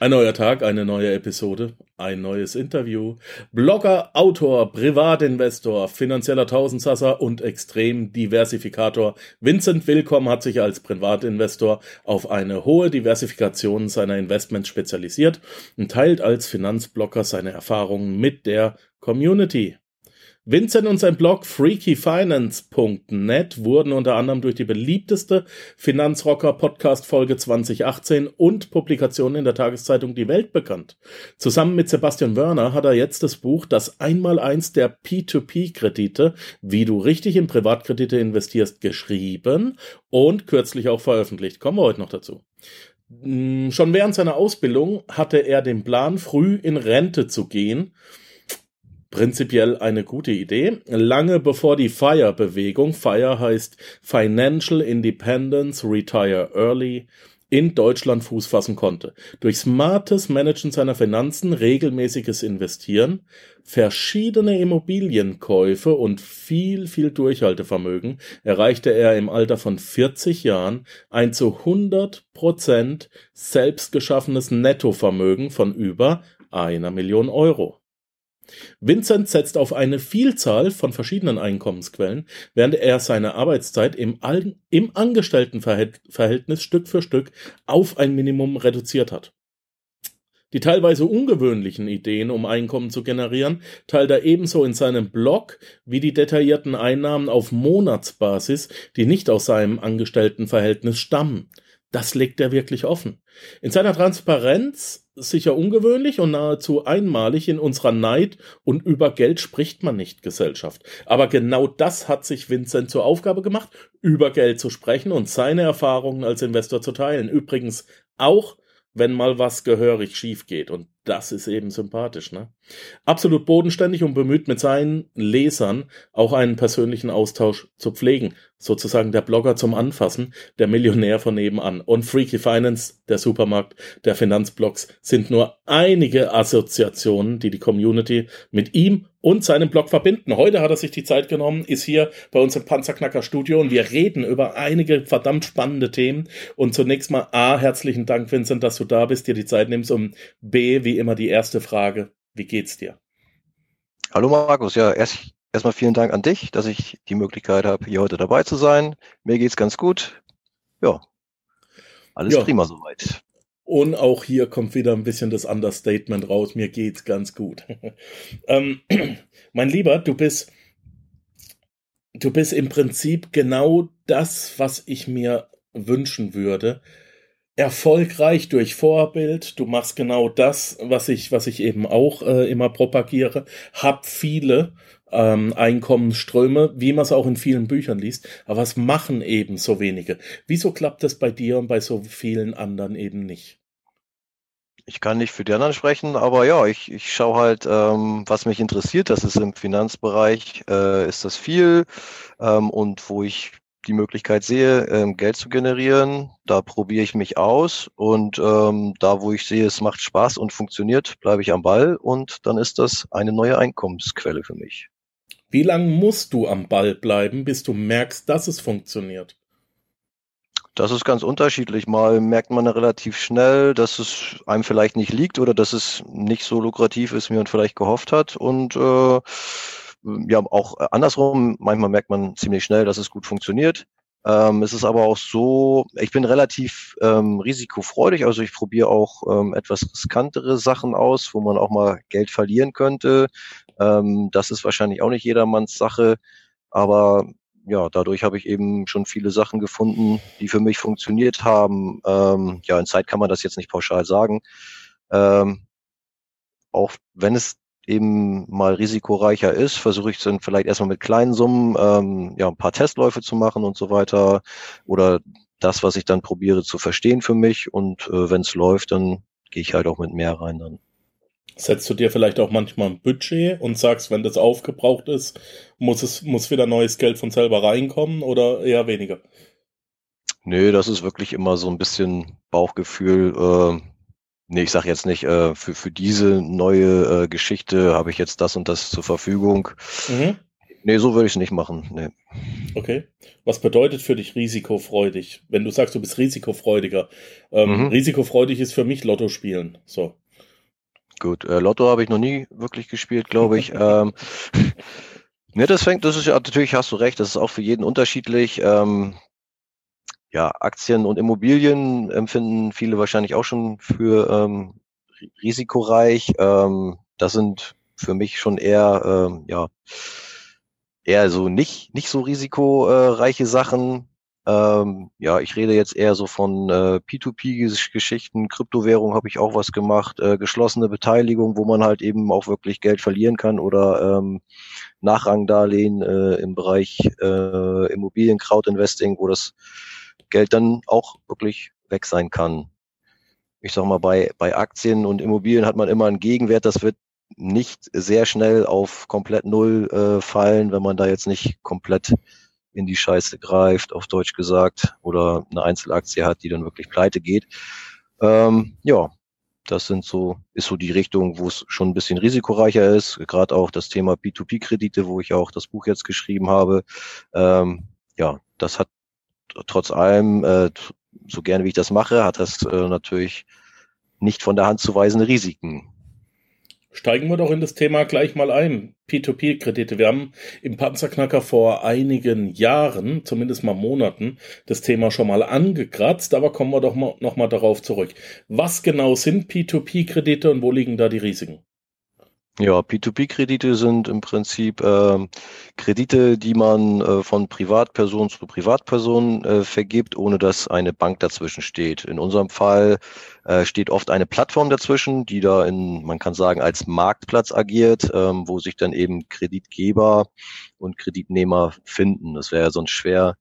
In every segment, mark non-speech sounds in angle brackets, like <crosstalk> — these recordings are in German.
Ein neuer Tag, eine neue Episode, ein neues Interview. Blogger, Autor, Privatinvestor, finanzieller Tausendsasser und Extremdiversifikator Vincent Willkomm hat sich als Privatinvestor auf eine hohe Diversifikation seiner Investments spezialisiert und teilt als Finanzblogger seine Erfahrungen mit der Community. Vincent und sein Blog freakyfinance.net wurden unter anderem durch die beliebteste Finanzrocker Podcast Folge 2018 und Publikationen in der Tageszeitung Die Welt bekannt. Zusammen mit Sebastian Wörner hat er jetzt das Buch Das Einmaleins der P2P-Kredite, wie du richtig in Privatkredite investierst, geschrieben und kürzlich auch veröffentlicht. Kommen wir heute noch dazu. Hm, schon während seiner Ausbildung hatte er den Plan, früh in Rente zu gehen prinzipiell eine gute Idee. Lange bevor die FIRE-Bewegung, FIRE heißt Financial Independence Retire Early, in Deutschland Fuß fassen konnte. Durch smartes Managen seiner Finanzen, regelmäßiges Investieren, verschiedene Immobilienkäufe und viel, viel Durchhaltevermögen erreichte er im Alter von 40 Jahren ein zu 100 Prozent selbst geschaffenes Nettovermögen von über einer Million Euro. Vincent setzt auf eine Vielzahl von verschiedenen Einkommensquellen, während er seine Arbeitszeit im, im Angestelltenverhältnis Stück für Stück auf ein Minimum reduziert hat. Die teilweise ungewöhnlichen Ideen, um Einkommen zu generieren, teilt er ebenso in seinem Blog wie die detaillierten Einnahmen auf Monatsbasis, die nicht aus seinem Angestelltenverhältnis stammen. Das legt er wirklich offen. In seiner Transparenz sicher ungewöhnlich und nahezu einmalig in unserer Neid und über Geld spricht man nicht Gesellschaft. Aber genau das hat sich Vincent zur Aufgabe gemacht, über Geld zu sprechen und seine Erfahrungen als Investor zu teilen. Übrigens auch, wenn mal was gehörig schief geht. Und das ist eben sympathisch, ne? Absolut bodenständig und bemüht mit seinen Lesern auch einen persönlichen Austausch zu pflegen. Sozusagen der Blogger zum Anfassen, der Millionär von nebenan. Und Freaky Finance, der Supermarkt der Finanzblogs, sind nur einige Assoziationen, die die Community mit ihm und seinem Blog verbinden. Heute hat er sich die Zeit genommen, ist hier bei uns im Panzerknacker Studio und wir reden über einige verdammt spannende Themen. Und zunächst mal A, herzlichen Dank, Vincent, dass du da bist, dir die Zeit nimmst, um B, wie wie immer die erste Frage. Wie geht's dir? Hallo Markus, ja, erst, erstmal vielen Dank an dich, dass ich die Möglichkeit habe, hier heute dabei zu sein. Mir geht's ganz gut. Ja, alles ja. prima soweit. Und auch hier kommt wieder ein bisschen das Understatement raus. Mir geht's ganz gut. <laughs> ähm, <clears throat> mein Lieber, du bist, du bist im Prinzip genau das, was ich mir wünschen würde erfolgreich durch Vorbild. Du machst genau das, was ich, was ich eben auch äh, immer propagiere. Hab viele ähm, Einkommensströme, wie man es auch in vielen Büchern liest. Aber was machen eben so wenige? Wieso klappt das bei dir und bei so vielen anderen eben nicht? Ich kann nicht für die anderen sprechen, aber ja, ich, ich schaue halt, ähm, was mich interessiert. Das ist im Finanzbereich, äh, ist das viel. Ähm, und wo ich die Möglichkeit sehe, ähm, Geld zu generieren, da probiere ich mich aus und ähm, da, wo ich sehe, es macht Spaß und funktioniert, bleibe ich am Ball und dann ist das eine neue Einkommensquelle für mich. Wie lange musst du am Ball bleiben, bis du merkst, dass es funktioniert? Das ist ganz unterschiedlich. Mal merkt man relativ schnell, dass es einem vielleicht nicht liegt oder dass es nicht so lukrativ ist, wie man vielleicht gehofft hat. Und äh, ja, auch äh, andersrum, manchmal merkt man ziemlich schnell, dass es gut funktioniert. Ähm, es ist aber auch so, ich bin relativ ähm, risikofreudig, also ich probiere auch ähm, etwas riskantere Sachen aus, wo man auch mal Geld verlieren könnte. Ähm, das ist wahrscheinlich auch nicht jedermanns Sache, aber ja, dadurch habe ich eben schon viele Sachen gefunden, die für mich funktioniert haben. Ähm, ja, in Zeit kann man das jetzt nicht pauschal sagen. Ähm, auch wenn es eben mal risikoreicher ist, versuche ich dann vielleicht erstmal mit kleinen Summen ähm, ja ein paar Testläufe zu machen und so weiter oder das, was ich dann probiere zu verstehen für mich und äh, wenn es läuft, dann gehe ich halt auch mit mehr rein dann. Setzt du dir vielleicht auch manchmal ein Budget und sagst, wenn das aufgebraucht ist, muss es muss wieder neues Geld von selber reinkommen oder eher weniger? Nö, das ist wirklich immer so ein bisschen Bauchgefühl. Äh, Nee, ich sage jetzt nicht, äh, für, für diese neue äh, Geschichte habe ich jetzt das und das zur Verfügung. Mhm. Nee, so würde ich es nicht machen. Nee. Okay. Was bedeutet für dich risikofreudig? Wenn du sagst, du bist risikofreudiger. Ähm, mhm. Risikofreudig ist für mich Lotto spielen. So. Gut, äh, Lotto habe ich noch nie wirklich gespielt, glaube ich. <laughs> ähm, <laughs> ne, das fängt, das ist ja natürlich, hast du recht, das ist auch für jeden unterschiedlich. Ähm, ja, Aktien und Immobilien empfinden viele wahrscheinlich auch schon für ähm, risikoreich. Ähm, das sind für mich schon eher, ähm, ja, eher so nicht, nicht so risikoreiche Sachen. Ähm, ja, ich rede jetzt eher so von äh, P2P-Geschichten, Kryptowährung habe ich auch was gemacht, äh, geschlossene Beteiligung, wo man halt eben auch wirklich Geld verlieren kann oder ähm, Nachrangdarlehen äh, im Bereich äh, Immobilien, Crowdinvesting, wo das Geld dann auch wirklich weg sein kann. Ich sag mal, bei, bei Aktien und Immobilien hat man immer einen Gegenwert, das wird nicht sehr schnell auf komplett Null äh, fallen, wenn man da jetzt nicht komplett in die Scheiße greift, auf Deutsch gesagt, oder eine Einzelaktie hat, die dann wirklich pleite geht. Ähm, ja, das sind so, ist so die Richtung, wo es schon ein bisschen risikoreicher ist. Gerade auch das Thema P2P-Kredite, wo ich auch das Buch jetzt geschrieben habe. Ähm, ja, das hat trotz allem, äh, so gerne wie ich das mache, hat das äh, natürlich nicht von der Hand zu weisende Risiken. Steigen wir doch in das Thema gleich mal ein. P2P-Kredite. Wir haben im Panzerknacker vor einigen Jahren, zumindest mal Monaten, das Thema schon mal angekratzt, aber kommen wir doch mal, noch darauf zurück. Was genau sind P2P-Kredite und wo liegen da die Risiken? Ja, P2P-Kredite sind im Prinzip äh, Kredite, die man äh, von Privatperson zu Privatperson äh, vergibt, ohne dass eine Bank dazwischen steht. In unserem Fall äh, steht oft eine Plattform dazwischen, die da in, man kann sagen, als Marktplatz agiert, ähm, wo sich dann eben Kreditgeber und Kreditnehmer finden. Das wäre ja sonst schwer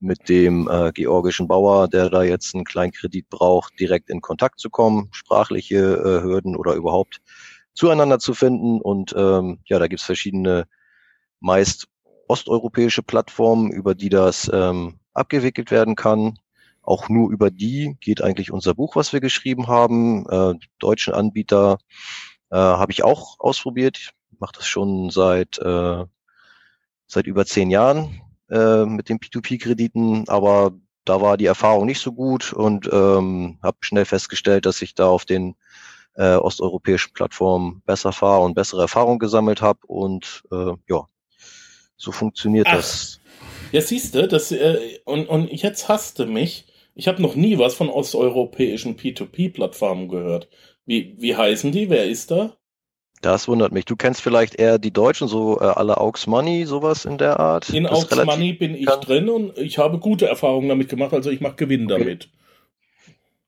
mit dem äh, georgischen Bauer, der da jetzt einen kleinen Kredit braucht, direkt in Kontakt zu kommen, sprachliche äh, Hürden oder überhaupt zueinander zu finden. Und ähm, ja, da gibt's verschiedene, meist osteuropäische Plattformen, über die das ähm, abgewickelt werden kann. Auch nur über die geht eigentlich unser Buch, was wir geschrieben haben. Äh, deutschen Anbieter äh, habe ich auch ausprobiert. Ich mache das schon seit äh, seit über zehn Jahren äh, mit den P2P-Krediten, aber da war die Erfahrung nicht so gut und ähm, habe schnell festgestellt, dass ich da auf den äh, osteuropäischen Plattformen besser fahre und bessere Erfahrungen gesammelt habe. Und äh, ja, so funktioniert Ach. das. Ja, siehst du, das, äh, und, und jetzt hasste mich. Ich habe noch nie was von osteuropäischen P2P-Plattformen gehört. Wie, wie heißen die? Wer ist da? Das wundert mich. Du kennst vielleicht eher die Deutschen, so äh, alle Aux Money, sowas in der Art. In Aux Money bin ich drin und ich habe gute Erfahrungen damit gemacht, also ich mache Gewinn okay. damit.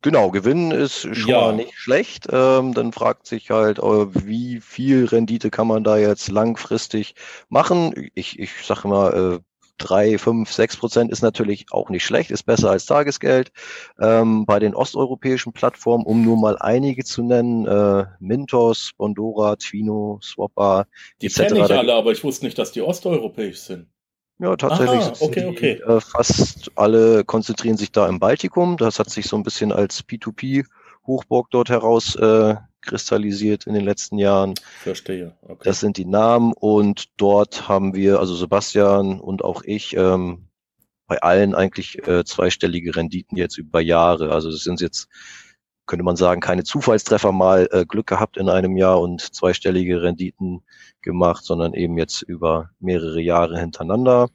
Genau, Gewinn ist schon ja. mal nicht schlecht. Ähm, dann fragt sich halt, äh, wie viel Rendite kann man da jetzt langfristig machen? Ich, ich sage mal, äh, drei, fünf, sechs Prozent ist natürlich auch nicht schlecht, ist besser als Tagesgeld. Ähm, bei den osteuropäischen Plattformen, um nur mal einige zu nennen, äh, Mintos, Bondora, Twino, Swapper. Die kenne ich alle, aber ich wusste nicht, dass die osteuropäisch sind. Ja, tatsächlich. Aha, okay, die, okay. Äh, fast alle konzentrieren sich da im Baltikum. Das hat sich so ein bisschen als P2P-Hochburg dort heraus äh, kristallisiert in den letzten Jahren. Verstehe. Okay. Das sind die Namen und dort haben wir, also Sebastian und auch ich, ähm, bei allen eigentlich äh, zweistellige Renditen jetzt über Jahre. Also das sind jetzt könnte man sagen, keine Zufallstreffer mal äh, Glück gehabt in einem Jahr und zweistellige Renditen gemacht, sondern eben jetzt über mehrere Jahre hintereinander.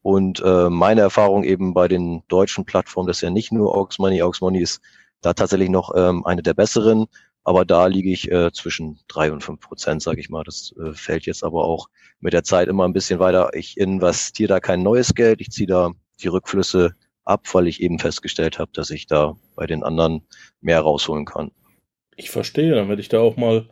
Und äh, meine Erfahrung eben bei den deutschen Plattformen, das ist ja nicht nur Aux Money, Aux Money ist da tatsächlich noch ähm, eine der besseren, aber da liege ich äh, zwischen drei und fünf Prozent, sage ich mal. Das äh, fällt jetzt aber auch mit der Zeit immer ein bisschen weiter. Ich investiere da kein neues Geld, ich ziehe da die Rückflüsse ab, weil ich eben festgestellt habe, dass ich da bei den anderen mehr rausholen kann. Ich verstehe, dann werde ich da auch mal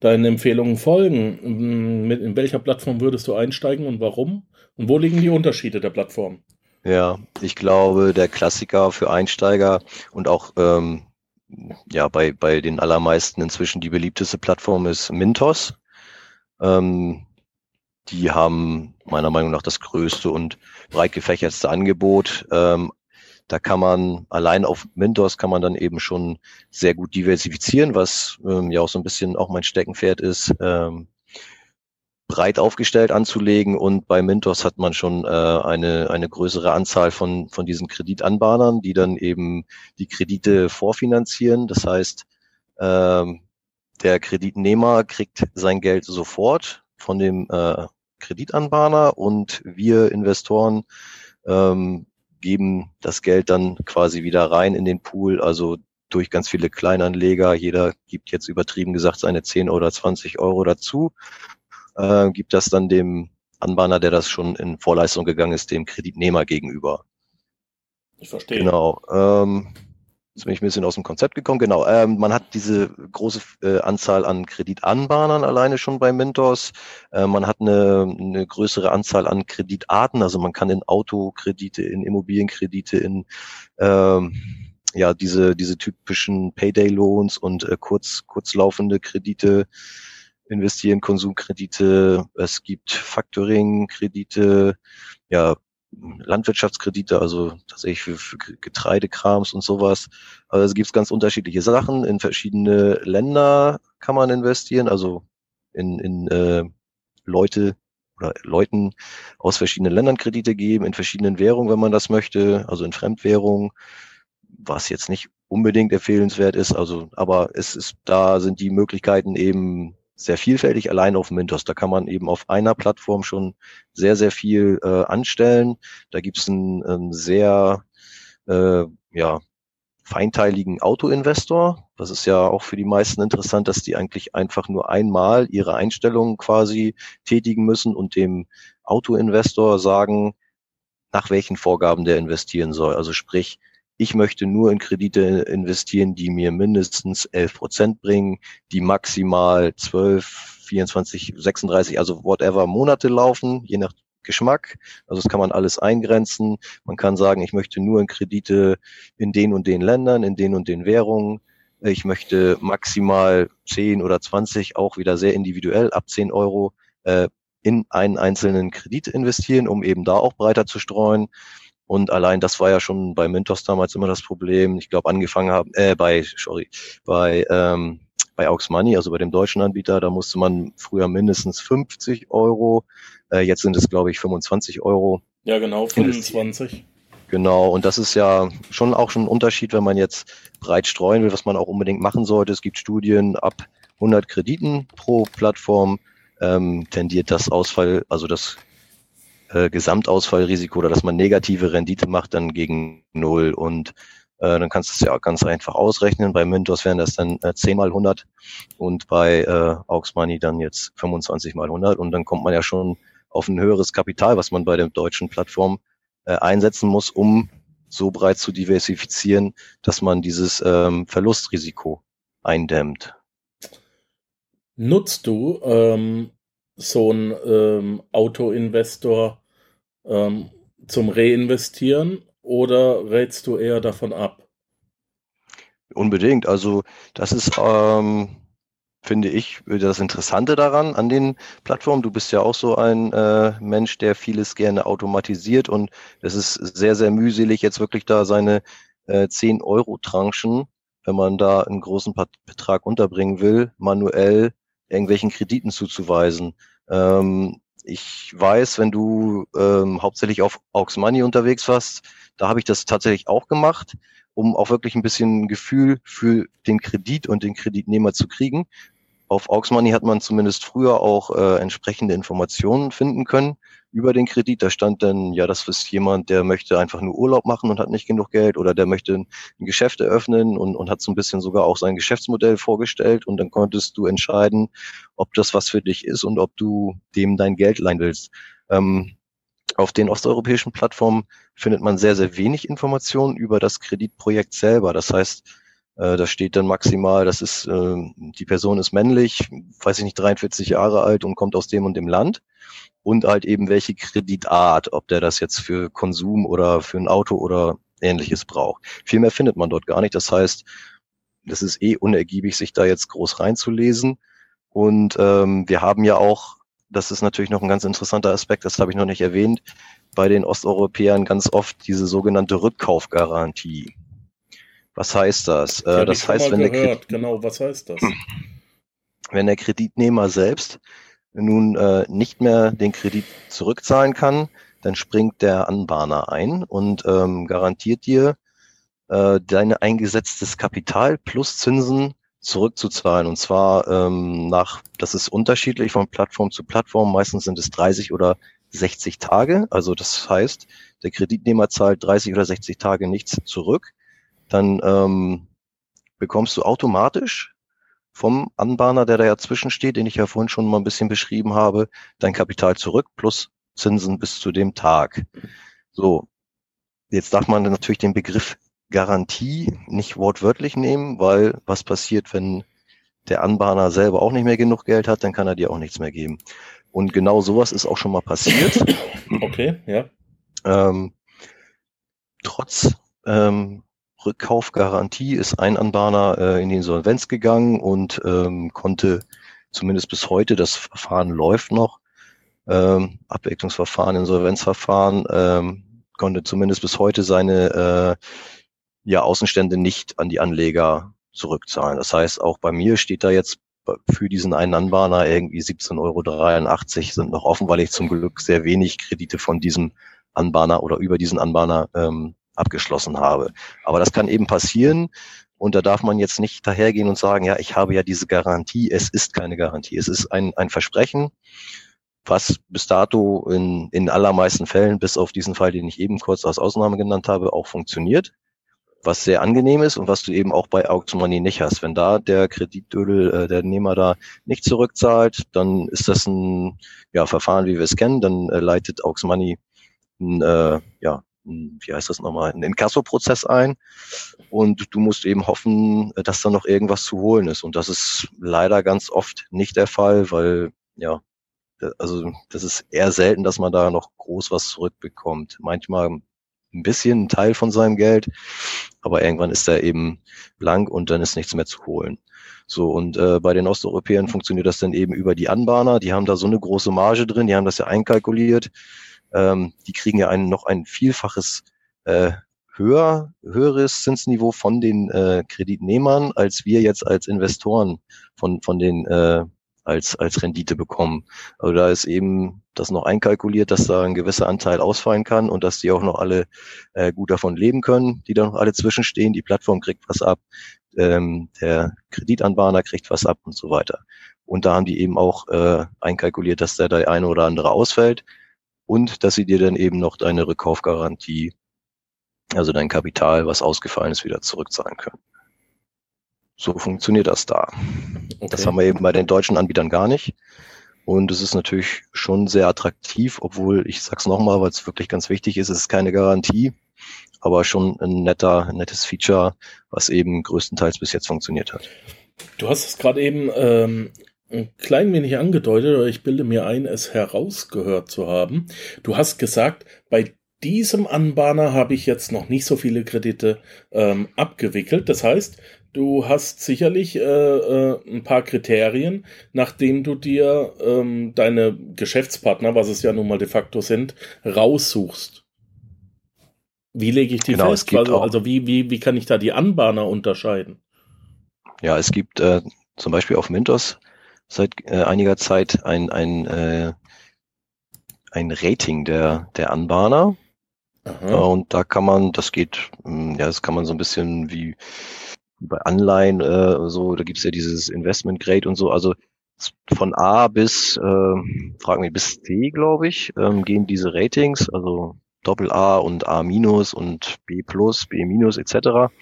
deinen Empfehlungen folgen. in welcher Plattform würdest du einsteigen und warum? Und wo liegen die Unterschiede der Plattform? Ja, ich glaube, der Klassiker für Einsteiger und auch ähm, ja bei, bei den allermeisten inzwischen die beliebteste Plattform ist Mintos. Ähm, die haben meiner Meinung nach das größte und breit gefächertste Angebot. Ähm, da kann man allein auf Mintos kann man dann eben schon sehr gut diversifizieren, was ähm, ja auch so ein bisschen auch mein Steckenpferd ist. Ähm, breit aufgestellt anzulegen und bei Mintos hat man schon äh, eine, eine größere Anzahl von, von diesen Kreditanbahnern, die dann eben die Kredite vorfinanzieren. Das heißt, ähm, der Kreditnehmer kriegt sein Geld sofort von dem äh, Kreditanbahner und wir Investoren ähm, geben das Geld dann quasi wieder rein in den Pool, also durch ganz viele Kleinanleger. Jeder gibt jetzt übertrieben gesagt seine 10 oder 20 Euro dazu, äh, gibt das dann dem Anbahner, der das schon in Vorleistung gegangen ist, dem Kreditnehmer gegenüber. Ich verstehe. Genau. Ähm, Jetzt bin ich ein bisschen aus dem Konzept gekommen. Genau, ähm, man hat diese große äh, Anzahl an Kreditanbahnern alleine schon bei Mintos. Äh, man hat eine, eine größere Anzahl an Kreditarten, also man kann in Autokredite, in Immobilienkredite, in ähm, ja diese diese typischen Payday Loans und äh, kurz kurzlaufende Kredite investieren, Konsumkredite. Es gibt Factoring-Kredite, ja Landwirtschaftskredite, also tatsächlich für, für Getreidekrams und sowas. Also es gibt ganz unterschiedliche Sachen. In verschiedene Länder kann man investieren, also in, in äh, Leute oder Leuten aus verschiedenen Ländern Kredite geben, in verschiedenen Währungen, wenn man das möchte, also in Fremdwährungen, was jetzt nicht unbedingt empfehlenswert ist. Also, aber es ist, da sind die Möglichkeiten eben sehr vielfältig, allein auf Mintos. Da kann man eben auf einer Plattform schon sehr, sehr viel äh, anstellen. Da gibt es einen, einen sehr äh, ja, feinteiligen Autoinvestor. Das ist ja auch für die meisten interessant, dass die eigentlich einfach nur einmal ihre Einstellungen quasi tätigen müssen und dem Autoinvestor sagen, nach welchen Vorgaben der investieren soll. Also sprich, ich möchte nur in Kredite investieren, die mir mindestens 11 Prozent bringen, die maximal 12, 24, 36, also whatever Monate laufen, je nach Geschmack. Also das kann man alles eingrenzen. Man kann sagen, ich möchte nur in Kredite in den und den Ländern, in den und den Währungen. Ich möchte maximal 10 oder 20, auch wieder sehr individuell, ab 10 Euro äh, in einen einzelnen Kredit investieren, um eben da auch breiter zu streuen. Und allein das war ja schon bei Mintos damals immer das Problem. Ich glaube, angefangen haben, äh, bei, sorry, bei, ähm, bei Aux Money, also bei dem deutschen Anbieter, da musste man früher mindestens 50 Euro. Äh, jetzt sind es, glaube ich, 25 Euro. Ja, genau, 25. Genau, und das ist ja schon auch schon ein Unterschied, wenn man jetzt breit streuen will, was man auch unbedingt machen sollte. Es gibt Studien ab 100 Krediten pro Plattform ähm, tendiert das Ausfall, also das äh, Gesamtausfallrisiko oder dass man negative Rendite macht, dann gegen null. Und äh, dann kannst du es ja ganz einfach ausrechnen. Bei Mintos wären das dann äh, 10 mal 100 und bei äh, Aux Money dann jetzt 25 mal 100. Und dann kommt man ja schon auf ein höheres Kapital, was man bei der deutschen Plattform äh, einsetzen muss, um so breit zu diversifizieren, dass man dieses ähm, Verlustrisiko eindämmt. Nutzt du ähm, so ein ähm, Autoinvestor ähm, zum Reinvestieren oder rätst du eher davon ab? Unbedingt. Also das ist, ähm, finde ich, das Interessante daran an den Plattformen. Du bist ja auch so ein äh, Mensch, der vieles gerne automatisiert und es ist sehr, sehr mühselig, jetzt wirklich da seine äh, 10-Euro-Tranchen, wenn man da einen großen Betrag unterbringen will, manuell irgendwelchen Krediten zuzuweisen. Ähm, ich weiß, wenn du ähm, hauptsächlich auf Aux Money unterwegs warst, da habe ich das tatsächlich auch gemacht, um auch wirklich ein bisschen Gefühl für den Kredit und den Kreditnehmer zu kriegen. Auf Aux Money hat man zumindest früher auch äh, entsprechende Informationen finden können über den Kredit. Da stand dann, ja, das ist jemand, der möchte einfach nur Urlaub machen und hat nicht genug Geld oder der möchte ein Geschäft eröffnen und, und hat so ein bisschen sogar auch sein Geschäftsmodell vorgestellt und dann konntest du entscheiden, ob das was für dich ist und ob du dem dein Geld leihen willst. Ähm, auf den osteuropäischen Plattformen findet man sehr, sehr wenig Informationen über das Kreditprojekt selber. Das heißt, da steht dann maximal, das ist, äh, die Person ist männlich, weiß ich nicht, 43 Jahre alt und kommt aus dem und dem Land und halt eben welche Kreditart, ob der das jetzt für Konsum oder für ein Auto oder ähnliches braucht. Viel mehr findet man dort gar nicht. Das heißt, das ist eh unergiebig, sich da jetzt groß reinzulesen. Und ähm, wir haben ja auch, das ist natürlich noch ein ganz interessanter Aspekt, das habe ich noch nicht erwähnt, bei den Osteuropäern ganz oft diese sogenannte Rückkaufgarantie. Was heißt das? Äh, das heißt, wenn gehört. der Kredit genau, was heißt das? <clears throat> Wenn der Kreditnehmer selbst nun äh, nicht mehr den Kredit zurückzahlen kann, dann springt der Anbahner ein und ähm, garantiert dir, äh, dein eingesetztes Kapital plus Zinsen zurückzuzahlen. Und zwar ähm, nach, das ist unterschiedlich von Plattform zu Plattform. Meistens sind es 30 oder 60 Tage. Also das heißt, der Kreditnehmer zahlt 30 oder 60 Tage nichts zurück. Dann ähm, bekommst du automatisch vom Anbahner, der da ja zwischensteht, den ich ja vorhin schon mal ein bisschen beschrieben habe, dein Kapital zurück plus Zinsen bis zu dem Tag. So, jetzt darf man natürlich den Begriff Garantie nicht wortwörtlich nehmen, weil was passiert, wenn der Anbahner selber auch nicht mehr genug Geld hat, dann kann er dir auch nichts mehr geben. Und genau sowas ist auch schon mal passiert. Okay, ja. Ähm, trotz ähm, Rückkaufgarantie ist ein Anbahner äh, in die Insolvenz gegangen und ähm, konnte zumindest bis heute, das Verfahren läuft noch, ähm, Abwicklungsverfahren, Insolvenzverfahren, ähm, konnte zumindest bis heute seine äh, ja, Außenstände nicht an die Anleger zurückzahlen. Das heißt, auch bei mir steht da jetzt für diesen einen Anbahner irgendwie 17,83 Euro sind noch offen, weil ich zum Glück sehr wenig Kredite von diesem Anbahner oder über diesen Anbahner ähm, abgeschlossen habe. Aber das kann eben passieren und da darf man jetzt nicht dahergehen und sagen, ja, ich habe ja diese Garantie. Es ist keine Garantie. Es ist ein, ein Versprechen, was bis dato in, in allermeisten Fällen, bis auf diesen Fall, den ich eben kurz als Ausnahme genannt habe, auch funktioniert was sehr angenehm ist und was du eben auch bei Auction Money nicht hast. Wenn da der Kreditödel, äh, der Nehmer da nicht zurückzahlt, dann ist das ein ja, Verfahren, wie wir es kennen. Dann äh, leitet Auction Money ein, äh, ja, wie heißt das nochmal, einen Inkasso-Prozess ein und du musst eben hoffen, dass da noch irgendwas zu holen ist. Und das ist leider ganz oft nicht der Fall, weil ja, also das ist eher selten, dass man da noch groß was zurückbekommt. Manchmal ein bisschen ein Teil von seinem Geld, aber irgendwann ist er eben blank und dann ist nichts mehr zu holen. So, und äh, bei den Osteuropäern funktioniert das dann eben über die Anbahner. Die haben da so eine große Marge drin, die haben das ja einkalkuliert. Ähm, die kriegen ja ein, noch ein Vielfaches äh, höher, höheres Zinsniveau von den äh, Kreditnehmern, als wir jetzt als Investoren von, von den äh, als, als Rendite bekommen. Also da ist eben das noch einkalkuliert, dass da ein gewisser Anteil ausfallen kann und dass die auch noch alle äh, gut davon leben können, die da noch alle zwischenstehen. Die Plattform kriegt was ab, ähm, der Kreditanbahner kriegt was ab und so weiter. Und da haben die eben auch äh, einkalkuliert, dass da der eine oder andere ausfällt und dass sie dir dann eben noch deine Rückkaufgarantie, also dein Kapital, was ausgefallen ist, wieder zurückzahlen können. So funktioniert das da. Okay. Das haben wir eben bei den deutschen Anbietern gar nicht. Und es ist natürlich schon sehr attraktiv, obwohl ich sag's nochmal, weil es wirklich ganz wichtig ist, es ist keine Garantie, aber schon ein netter, nettes Feature, was eben größtenteils bis jetzt funktioniert hat. Du hast es gerade eben ähm, klein wenig angedeutet, oder ich bilde mir ein, es herausgehört zu haben. Du hast gesagt, bei diesem Anbahner habe ich jetzt noch nicht so viele Kredite ähm, abgewickelt. Das heißt, du hast sicherlich äh, äh, ein paar Kriterien, nach denen du dir ähm, deine Geschäftspartner, was es ja nun mal de facto sind, raussuchst. Wie lege ich die genau, fest? Also, also, wie, wie, wie kann ich da die Anbahner unterscheiden? Ja, es gibt äh, zum Beispiel auf Mintos seit äh, einiger Zeit ein, ein, äh, ein Rating der, der Anbahner. Aha. Und da kann man, das geht, hm, ja, das kann man so ein bisschen wie bei Anleihen, äh, so, da gibt's ja dieses Investment Grade und so, also von A bis, äh, fragen mich, bis C, glaube ich, ähm, gehen diese Ratings, also Doppel A und A minus und B plus, B minus etc.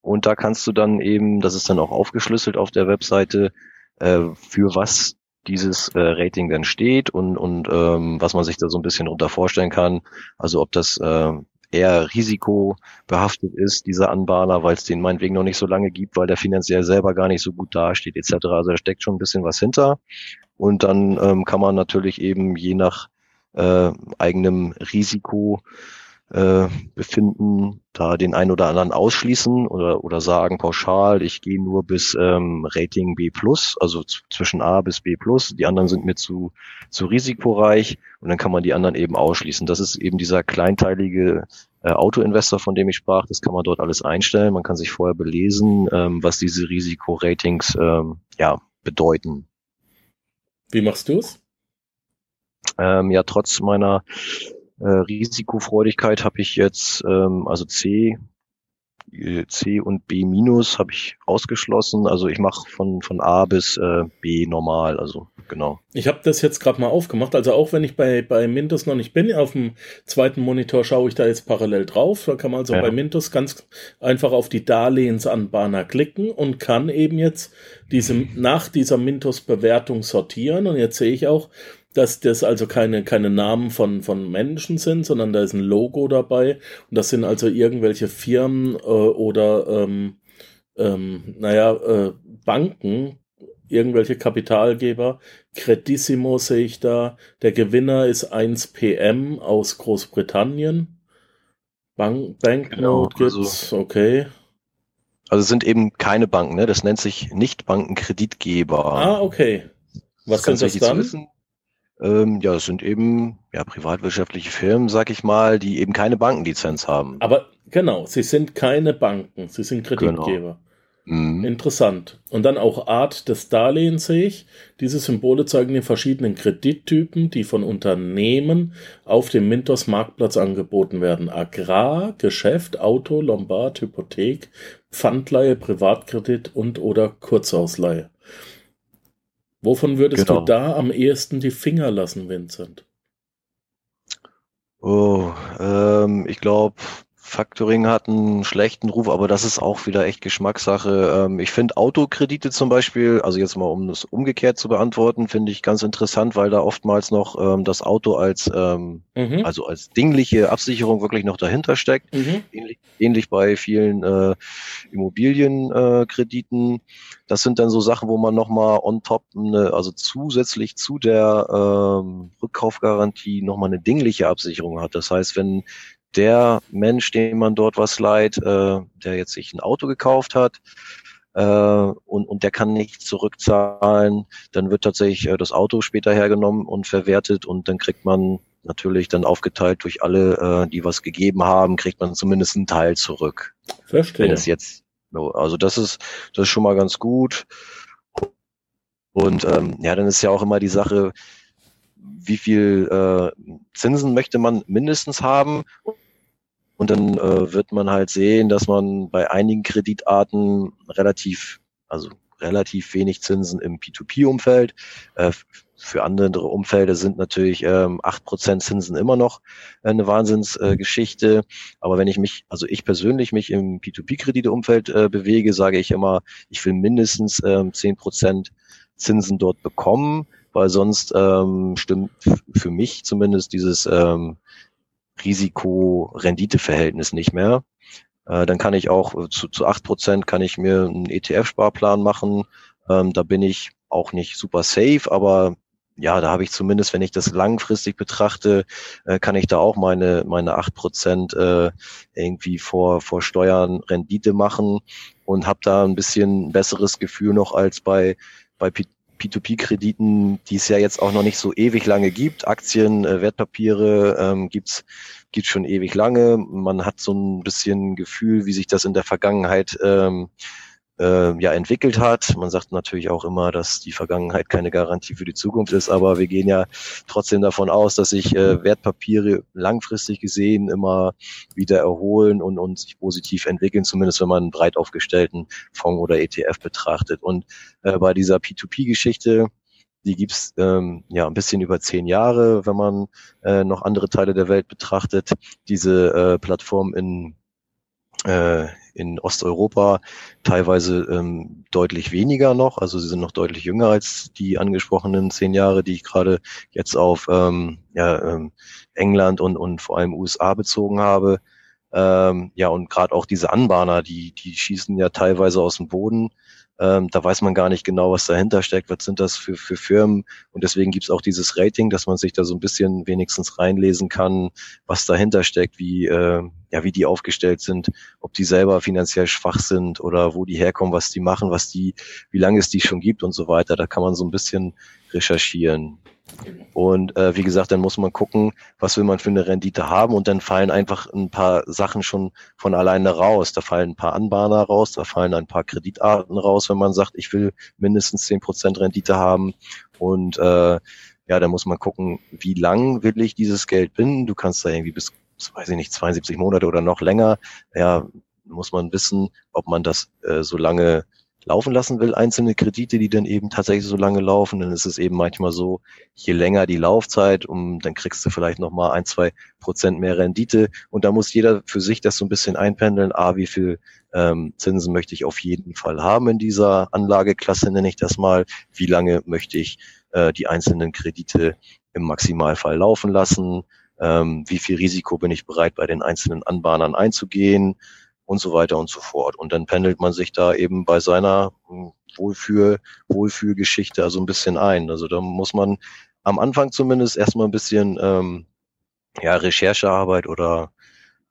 Und da kannst du dann eben, das ist dann auch aufgeschlüsselt auf der Webseite, äh, für was dieses äh, Rating dann steht und, und ähm, was man sich da so ein bisschen darunter vorstellen kann. Also ob das äh, eher risikobehaftet ist, dieser Anbahner, weil es den meinetwegen noch nicht so lange gibt, weil der finanziell selber gar nicht so gut dasteht, etc. Also da steckt schon ein bisschen was hinter. Und dann ähm, kann man natürlich eben je nach äh, eigenem Risiko äh, befinden, da den einen oder anderen ausschließen oder, oder sagen pauschal, ich gehe nur bis ähm, Rating B plus, also zwischen A bis B plus, die anderen sind mir zu, zu risikoreich und dann kann man die anderen eben ausschließen. Das ist eben dieser kleinteilige äh, Autoinvestor, von dem ich sprach, das kann man dort alles einstellen. Man kann sich vorher belesen, ähm, was diese Risikoratings ähm, ja, bedeuten. Wie machst du es? ähm, ja trotz meiner äh, Risikofreudigkeit habe ich jetzt ähm, also C C und B minus habe ich ausgeschlossen. Also ich mache von, von A bis äh, B normal, also genau. Ich habe das jetzt gerade mal aufgemacht. Also auch wenn ich bei, bei Mintos noch nicht bin, auf dem zweiten Monitor schaue ich da jetzt parallel drauf. Da kann man also ja. bei Mintos ganz einfach auf die Darlehensanbahner klicken und kann eben jetzt diese, nach dieser Mintos-Bewertung sortieren. Und jetzt sehe ich auch, dass das also keine, keine Namen von, von Menschen sind, sondern da ist ein Logo dabei. Und das sind also irgendwelche Firmen äh, oder, ähm, ähm, naja, äh, Banken, irgendwelche Kapitalgeber. Credissimo sehe ich da. Der Gewinner ist 1PM aus Großbritannien. Bank, Banknote genau, also, gibt's, okay. Also es sind eben keine Banken, ne? Das nennt sich Nichtbankenkreditgeber. Ah, okay. Was das sind das dann? Ähm, ja, es sind eben ja, privatwirtschaftliche Firmen, sag ich mal, die eben keine Bankenlizenz haben. Aber genau, sie sind keine Banken, sie sind Kreditgeber. Genau. Mhm. Interessant. Und dann auch Art des Darlehens sehe ich. Diese Symbole zeigen die verschiedenen Kredittypen, die von Unternehmen auf dem Mintos Marktplatz angeboten werden. Agrar, Geschäft, Auto, Lombard, Hypothek, Pfandleihe, Privatkredit und oder Kurzausleihe. Wovon würdest genau. du da am ehesten die Finger lassen, Vincent? Oh, ähm, ich glaube, Factoring hat einen schlechten Ruf, aber das ist auch wieder echt Geschmackssache. Ähm, ich finde Autokredite zum Beispiel, also jetzt mal um das umgekehrt zu beantworten, finde ich ganz interessant, weil da oftmals noch ähm, das Auto als ähm, mhm. also als dingliche Absicherung wirklich noch dahinter steckt. Mhm. Ähnlich, ähnlich, bei vielen äh, Immobilienkrediten. Äh, das sind dann so Sachen, wo man nochmal on top, eine, also zusätzlich zu der ähm, Rückkaufgarantie nochmal eine dingliche Absicherung hat. Das heißt, wenn der Mensch, dem man dort was leiht, äh, der jetzt sich ein Auto gekauft hat, äh, und, und der kann nicht zurückzahlen, dann wird tatsächlich äh, das Auto später hergenommen und verwertet und dann kriegt man natürlich dann aufgeteilt durch alle, äh, die was gegeben haben, kriegt man zumindest einen Teil zurück. Verstehe. Wenn es jetzt, also das ist, das ist schon mal ganz gut. Und ähm, ja, dann ist ja auch immer die Sache, wie viel äh, Zinsen möchte man mindestens haben. Und dann äh, wird man halt sehen, dass man bei einigen Kreditarten relativ, also relativ wenig Zinsen im P2P-Umfeld. Äh, für andere Umfelder sind natürlich ähm, 8% Zinsen immer noch eine Wahnsinnsgeschichte. Äh, Aber wenn ich mich, also ich persönlich mich im P2P-Kredite-Umfeld äh, bewege, sage ich immer, ich will mindestens ähm, 10% Zinsen dort bekommen weil sonst ähm, stimmt für mich zumindest dieses ähm, Risiko-Rendite-Verhältnis nicht mehr. Äh, dann kann ich auch äh, zu, zu acht Prozent kann ich mir einen ETF-Sparplan machen. Ähm, da bin ich auch nicht super safe, aber ja, da habe ich zumindest, wenn ich das langfristig betrachte, äh, kann ich da auch meine meine acht Prozent äh, irgendwie vor vor Steuern Rendite machen und habe da ein bisschen besseres Gefühl noch als bei bei P2P-Krediten, die es ja jetzt auch noch nicht so ewig lange gibt. Aktien, äh, Wertpapiere ähm, gibt's gibt's schon ewig lange. Man hat so ein bisschen Gefühl, wie sich das in der Vergangenheit ähm, äh, ja entwickelt hat. Man sagt natürlich auch immer, dass die Vergangenheit keine Garantie für die Zukunft ist, aber wir gehen ja trotzdem davon aus, dass sich äh, Wertpapiere langfristig gesehen immer wieder erholen und, und sich positiv entwickeln, zumindest wenn man einen breit aufgestellten Fonds oder ETF betrachtet. Und äh, bei dieser P2P-Geschichte, die gibt's ähm, ja ein bisschen über zehn Jahre, wenn man äh, noch andere Teile der Welt betrachtet. Diese äh, Plattform in äh, in Osteuropa teilweise ähm, deutlich weniger noch. Also sie sind noch deutlich jünger als die angesprochenen zehn Jahre, die ich gerade jetzt auf ähm, ja, ähm, England und, und vor allem USA bezogen habe. Ähm, ja, und gerade auch diese Anbahner, die, die schießen ja teilweise aus dem Boden. Ähm, da weiß man gar nicht genau, was dahinter steckt. Was sind das für, für Firmen? Und deswegen gibt's auch dieses Rating, dass man sich da so ein bisschen wenigstens reinlesen kann, was dahinter steckt, wie, äh, ja, wie die aufgestellt sind, ob die selber finanziell schwach sind oder wo die herkommen, was die machen, was die, wie lange es die schon gibt und so weiter. Da kann man so ein bisschen recherchieren. Und äh, wie gesagt, dann muss man gucken, was will man für eine Rendite haben und dann fallen einfach ein paar Sachen schon von alleine raus. Da fallen ein paar Anbahner raus, da fallen ein paar Kreditarten raus, wenn man sagt, ich will mindestens zehn Prozent Rendite haben. Und äh, ja, da muss man gucken, wie lang will ich dieses Geld binden. Du kannst da irgendwie bis, weiß ich nicht, 72 Monate oder noch länger, ja, muss man wissen, ob man das äh, so lange laufen lassen will, einzelne Kredite, die dann eben tatsächlich so lange laufen, dann ist es eben manchmal so, je länger die Laufzeit, um, dann kriegst du vielleicht nochmal ein, zwei Prozent mehr Rendite. Und da muss jeder für sich das so ein bisschen einpendeln, ah, wie viel ähm, Zinsen möchte ich auf jeden Fall haben in dieser Anlageklasse, nenne ich das mal, wie lange möchte ich äh, die einzelnen Kredite im Maximalfall laufen lassen, ähm, wie viel Risiko bin ich bereit bei den einzelnen Anbahnern einzugehen, und so weiter und so fort. Und dann pendelt man sich da eben bei seiner hm, Wohlfühl, Wohlfühlgeschichte also ein bisschen ein. Also da muss man am Anfang zumindest erstmal ein bisschen ähm, ja, Recherchearbeit oder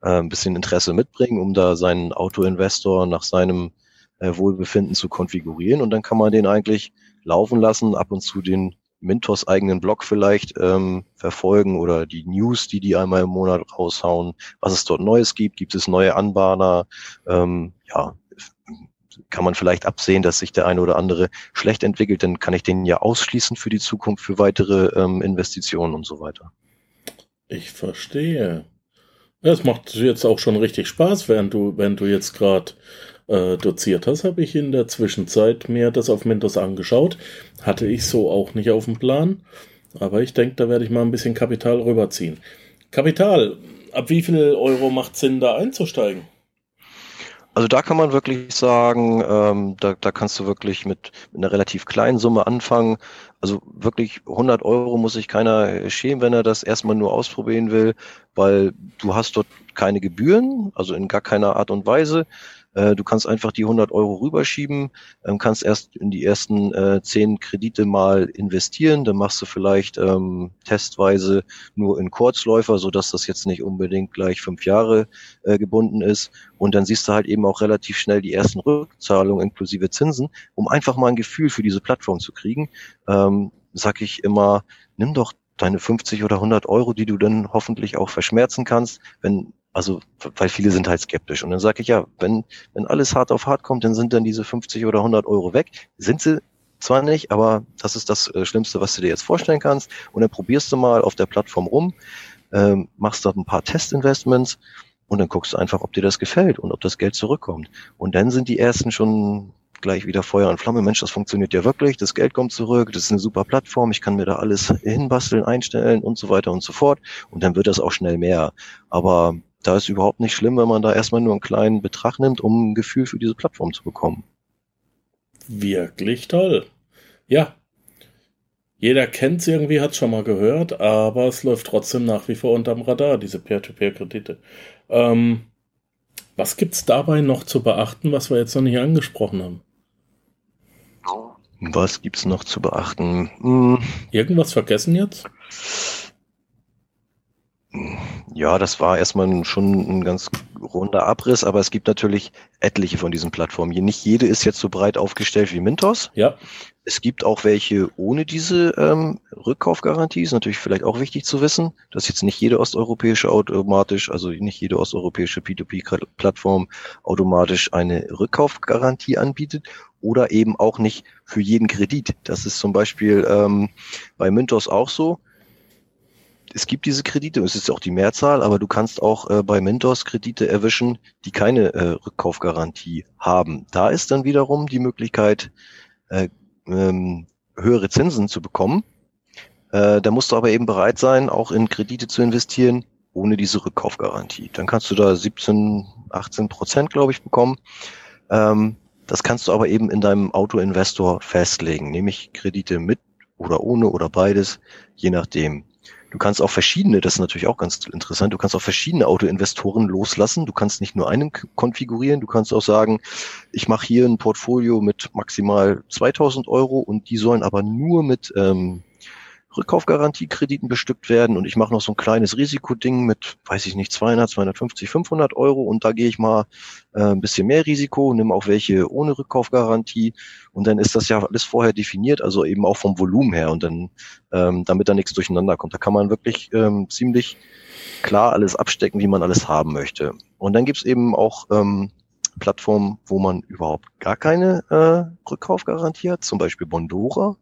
äh, ein bisschen Interesse mitbringen, um da seinen Autoinvestor nach seinem äh, Wohlbefinden zu konfigurieren. Und dann kann man den eigentlich laufen lassen, ab und zu den Mintos eigenen Blog vielleicht ähm, verfolgen oder die News, die die einmal im Monat raushauen, was es dort Neues gibt, gibt es neue Anbahner, ähm, ja, kann man vielleicht absehen, dass sich der eine oder andere schlecht entwickelt, dann kann ich den ja ausschließen für die Zukunft, für weitere ähm, Investitionen und so weiter. Ich verstehe. Es macht jetzt auch schon richtig Spaß, während du, wenn du jetzt gerade äh, doziert hast, habe ich in der Zwischenzeit mir das auf Mintos angeschaut. Hatte ich so auch nicht auf dem Plan. Aber ich denke, da werde ich mal ein bisschen Kapital rüberziehen. Kapital, ab wie viel Euro macht Sinn, da einzusteigen? Also da kann man wirklich sagen, ähm, da, da kannst du wirklich mit, mit einer relativ kleinen Summe anfangen. Also wirklich 100 Euro muss sich keiner schämen, wenn er das erstmal nur ausprobieren will, weil du hast dort keine Gebühren, also in gar keiner Art und Weise. Äh, du kannst einfach die 100 Euro rüberschieben, ähm, kannst erst in die ersten äh, 10 Kredite mal investieren, dann machst du vielleicht ähm, testweise nur in Kurzläufer, so dass das jetzt nicht unbedingt gleich fünf Jahre äh, gebunden ist. Und dann siehst du halt eben auch relativ schnell die ersten Rückzahlungen inklusive Zinsen, um einfach mal ein Gefühl für diese Plattform zu kriegen. Ähm, sag ich immer, nimm doch deine 50 oder 100 Euro, die du dann hoffentlich auch verschmerzen kannst, wenn also, weil viele sind halt skeptisch. Und dann sage ich ja, wenn, wenn alles hart auf hart kommt, dann sind dann diese 50 oder 100 Euro weg. Sind sie zwar nicht, aber das ist das äh, Schlimmste, was du dir jetzt vorstellen kannst. Und dann probierst du mal auf der Plattform rum, ähm, machst da ein paar Testinvestments und dann guckst du einfach, ob dir das gefällt und ob das Geld zurückkommt. Und dann sind die ersten schon gleich wieder Feuer und Flamme. Mensch, das funktioniert ja wirklich. Das Geld kommt zurück. Das ist eine super Plattform. Ich kann mir da alles hinbasteln, einstellen und so weiter und so fort. Und dann wird das auch schnell mehr. Aber da ist überhaupt nicht schlimm, wenn man da erstmal nur einen kleinen Betrag nimmt, um ein Gefühl für diese Plattform zu bekommen. Wirklich toll. Ja. Jeder kennt es irgendwie, hat es schon mal gehört, aber es läuft trotzdem nach wie vor unterm Radar, diese Peer-to-Peer-Kredite. Ähm, was gibt's dabei noch zu beachten, was wir jetzt noch nicht angesprochen haben? Was gibt's noch zu beachten? Hm. Irgendwas vergessen jetzt? Ja, das war erstmal schon ein ganz runder Abriss, aber es gibt natürlich etliche von diesen Plattformen. Nicht jede ist jetzt so breit aufgestellt wie Mintos. Ja. Es gibt auch welche ohne diese ähm, Rückkaufgarantie. Ist natürlich vielleicht auch wichtig zu wissen, dass jetzt nicht jede osteuropäische automatisch, also nicht jede osteuropäische P2P-Plattform automatisch eine Rückkaufgarantie anbietet oder eben auch nicht für jeden Kredit. Das ist zum Beispiel ähm, bei Mintos auch so es gibt diese Kredite, es ist auch die Mehrzahl, aber du kannst auch äh, bei Mentors Kredite erwischen, die keine äh, Rückkaufgarantie haben. Da ist dann wiederum die Möglichkeit, äh, ähm, höhere Zinsen zu bekommen. Äh, da musst du aber eben bereit sein, auch in Kredite zu investieren, ohne diese Rückkaufgarantie. Dann kannst du da 17, 18 Prozent, glaube ich, bekommen. Ähm, das kannst du aber eben in deinem Autoinvestor festlegen, nämlich Kredite mit oder ohne oder beides, je nachdem. Du kannst auch verschiedene, das ist natürlich auch ganz interessant, du kannst auch verschiedene Autoinvestoren loslassen. Du kannst nicht nur einen konfigurieren, du kannst auch sagen, ich mache hier ein Portfolio mit maximal 2000 Euro und die sollen aber nur mit ähm, Rückkaufgarantiekrediten bestückt werden und ich mache noch so ein kleines Risikoding mit, weiß ich nicht, 200, 250, 500 Euro und da gehe ich mal äh, ein bisschen mehr Risiko, nehme auch welche ohne Rückkaufgarantie und dann ist das ja alles vorher definiert, also eben auch vom Volumen her und dann, ähm, damit da nichts durcheinander kommt. Da kann man wirklich ähm, ziemlich klar alles abstecken, wie man alles haben möchte. Und dann gibt's eben auch ähm, Plattformen, wo man überhaupt gar keine äh, Rückkaufgarantie hat, zum Beispiel Bondora.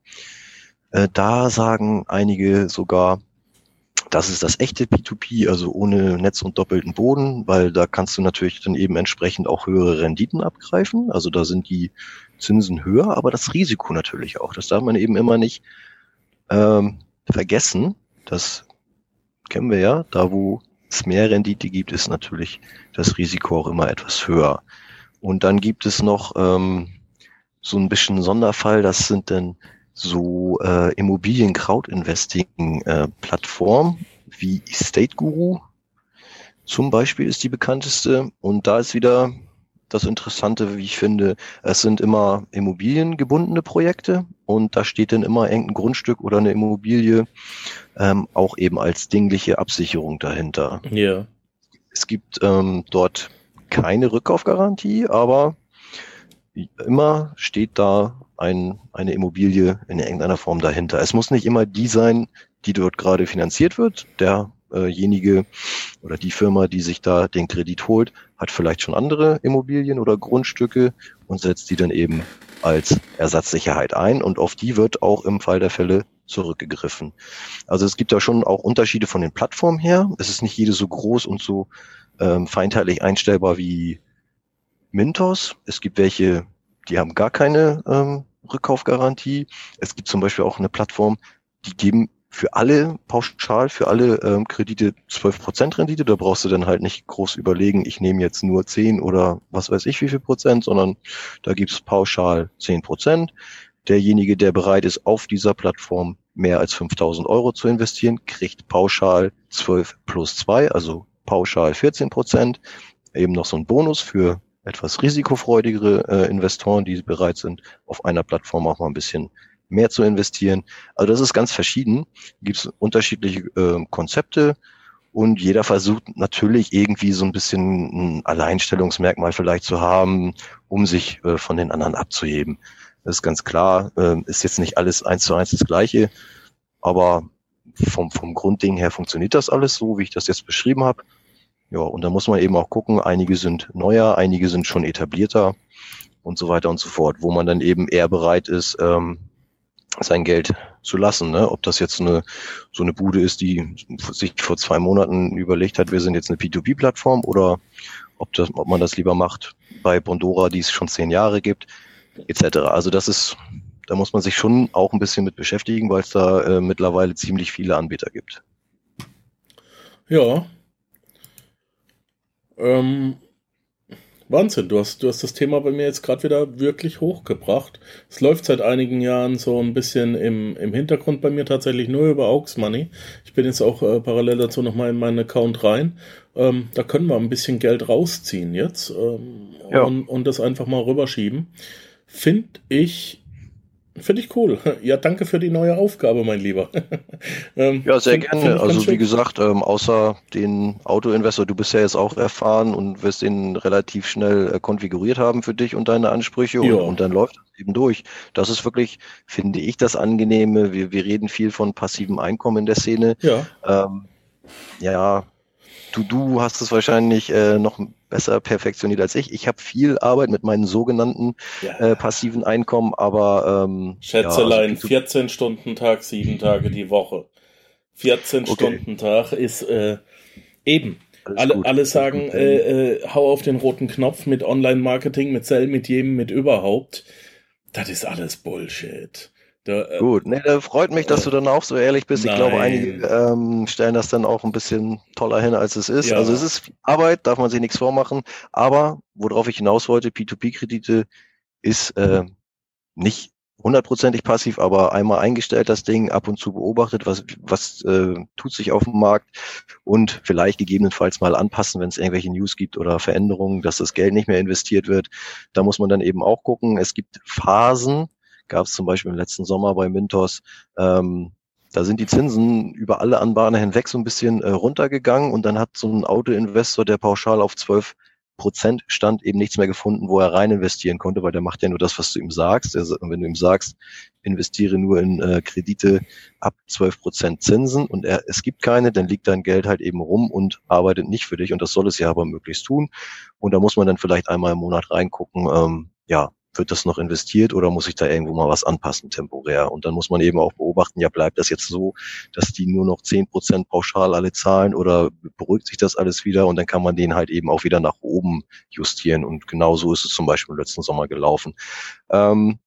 Äh, da sagen einige sogar, das ist das echte P2P, also ohne Netz und doppelten Boden, weil da kannst du natürlich dann eben entsprechend auch höhere Renditen abgreifen. Also da sind die Zinsen höher, aber das Risiko natürlich auch. Das darf man eben immer nicht ähm, vergessen. Das kennen wir ja. Da, wo es mehr Rendite gibt, ist natürlich das Risiko auch immer etwas höher. Und dann gibt es noch ähm, so ein bisschen Sonderfall, das sind dann so äh, Immobilien-Crowd-Investing-Plattformen äh, wie Estate Guru zum Beispiel ist die bekannteste. Und da ist wieder das Interessante, wie ich finde, es sind immer immobiliengebundene Projekte und da steht dann immer irgendein Grundstück oder eine Immobilie ähm, auch eben als dingliche Absicherung dahinter. Ja. Es gibt ähm, dort keine Rückkaufgarantie, aber immer steht da ein, eine Immobilie in irgendeiner Form dahinter. Es muss nicht immer die sein, die dort gerade finanziert wird. Derjenige oder die Firma, die sich da den Kredit holt, hat vielleicht schon andere Immobilien oder Grundstücke und setzt die dann eben als Ersatzsicherheit ein und auf die wird auch im Fall der Fälle zurückgegriffen. Also es gibt da schon auch Unterschiede von den Plattformen her. Es ist nicht jede so groß und so ähm, feinteilig einstellbar wie Mintos. Es gibt welche, die haben gar keine ähm, Rückkaufgarantie. Es gibt zum Beispiel auch eine Plattform, die geben für alle pauschal, für alle ähm, Kredite 12% Rendite. Da brauchst du dann halt nicht groß überlegen, ich nehme jetzt nur 10 oder was weiß ich wie viel Prozent, sondern da gibt's pauschal 10%. Derjenige, der bereit ist, auf dieser Plattform mehr als 5000 Euro zu investieren, kriegt pauschal 12 plus 2, also pauschal 14 Prozent. Eben noch so ein Bonus für etwas risikofreudigere äh, Investoren, die bereit sind, auf einer Plattform auch mal ein bisschen mehr zu investieren. Also das ist ganz verschieden. Gibt es unterschiedliche äh, Konzepte und jeder versucht natürlich irgendwie so ein bisschen ein Alleinstellungsmerkmal vielleicht zu haben, um sich äh, von den anderen abzuheben. Das ist ganz klar, äh, ist jetzt nicht alles eins zu eins das Gleiche, aber vom, vom Grundding her funktioniert das alles so, wie ich das jetzt beschrieben habe. Ja, und da muss man eben auch gucken, einige sind neuer, einige sind schon etablierter und so weiter und so fort, wo man dann eben eher bereit ist, ähm, sein Geld zu lassen. Ne? Ob das jetzt eine so eine Bude ist, die sich vor zwei Monaten überlegt hat, wir sind jetzt eine P2P-Plattform oder ob, das, ob man das lieber macht bei Bondora, die es schon zehn Jahre gibt, etc. Also das ist, da muss man sich schon auch ein bisschen mit beschäftigen, weil es da äh, mittlerweile ziemlich viele Anbieter gibt. Ja, ähm, Wahnsinn, du hast, du hast das Thema bei mir jetzt gerade wieder wirklich hochgebracht. Es läuft seit einigen Jahren so ein bisschen im, im Hintergrund bei mir tatsächlich nur über Aux Money. Ich bin jetzt auch äh, parallel dazu nochmal in meinen Account rein. Ähm, da können wir ein bisschen Geld rausziehen jetzt ähm, ja. und, und das einfach mal rüberschieben. Finde ich Finde ich cool. Ja, danke für die neue Aufgabe, mein Lieber. <laughs> ähm, ja, sehr find, gerne. Find also wie gesagt, ähm, außer den Autoinvestor, du bist ja jetzt auch erfahren und wirst den relativ schnell äh, konfiguriert haben für dich und deine Ansprüche und, und, dann läuft es eben durch. Das ist wirklich, finde ich, das Angenehme. Wir, wir reden viel von passivem Einkommen in der Szene. Ja. Ähm, ja, du, du hast es wahrscheinlich äh, noch besser perfektioniert als ich. Ich habe viel Arbeit mit meinen sogenannten ja. äh, passiven Einkommen, aber ähm, Schätzelein, ja, also, 14 Stunden Tag, sieben Tage die Woche. 14 okay. Stunden Tag ist äh, eben. alle, alle sagen, äh, äh, hau auf den roten Knopf mit Online-Marketing, mit Sell, mit jedem, mit überhaupt. Das ist alles Bullshit. Da, äh, Gut, nee, da freut mich, dass äh, du dann auch so ehrlich bist. Nein. Ich glaube, einige ähm, stellen das dann auch ein bisschen toller hin, als es ist. Ja. Also es ist Arbeit, darf man sich nichts vormachen. Aber worauf ich hinaus wollte, P2P-Kredite ist äh, nicht hundertprozentig passiv, aber einmal eingestellt das Ding, ab und zu beobachtet, was, was äh, tut sich auf dem Markt und vielleicht gegebenenfalls mal anpassen, wenn es irgendwelche News gibt oder Veränderungen, dass das Geld nicht mehr investiert wird. Da muss man dann eben auch gucken. Es gibt Phasen, gab es zum Beispiel im letzten Sommer bei Mintos. Ähm, da sind die Zinsen über alle Anbahner hinweg so ein bisschen äh, runtergegangen und dann hat so ein Autoinvestor, der pauschal auf 12 Prozent stand, eben nichts mehr gefunden, wo er rein investieren konnte, weil der macht ja nur das, was du ihm sagst. Also, wenn du ihm sagst, investiere nur in äh, Kredite ab 12 Prozent Zinsen und er, es gibt keine, dann liegt dein Geld halt eben rum und arbeitet nicht für dich und das soll es ja aber möglichst tun. Und da muss man dann vielleicht einmal im Monat reingucken, ähm, ja, wird das noch investiert oder muss ich da irgendwo mal was anpassen temporär? Und dann muss man eben auch beobachten, ja, bleibt das jetzt so, dass die nur noch zehn Prozent pauschal alle zahlen oder beruhigt sich das alles wieder und dann kann man den halt eben auch wieder nach oben justieren. Und genau so ist es zum Beispiel letzten Sommer gelaufen. Ähm,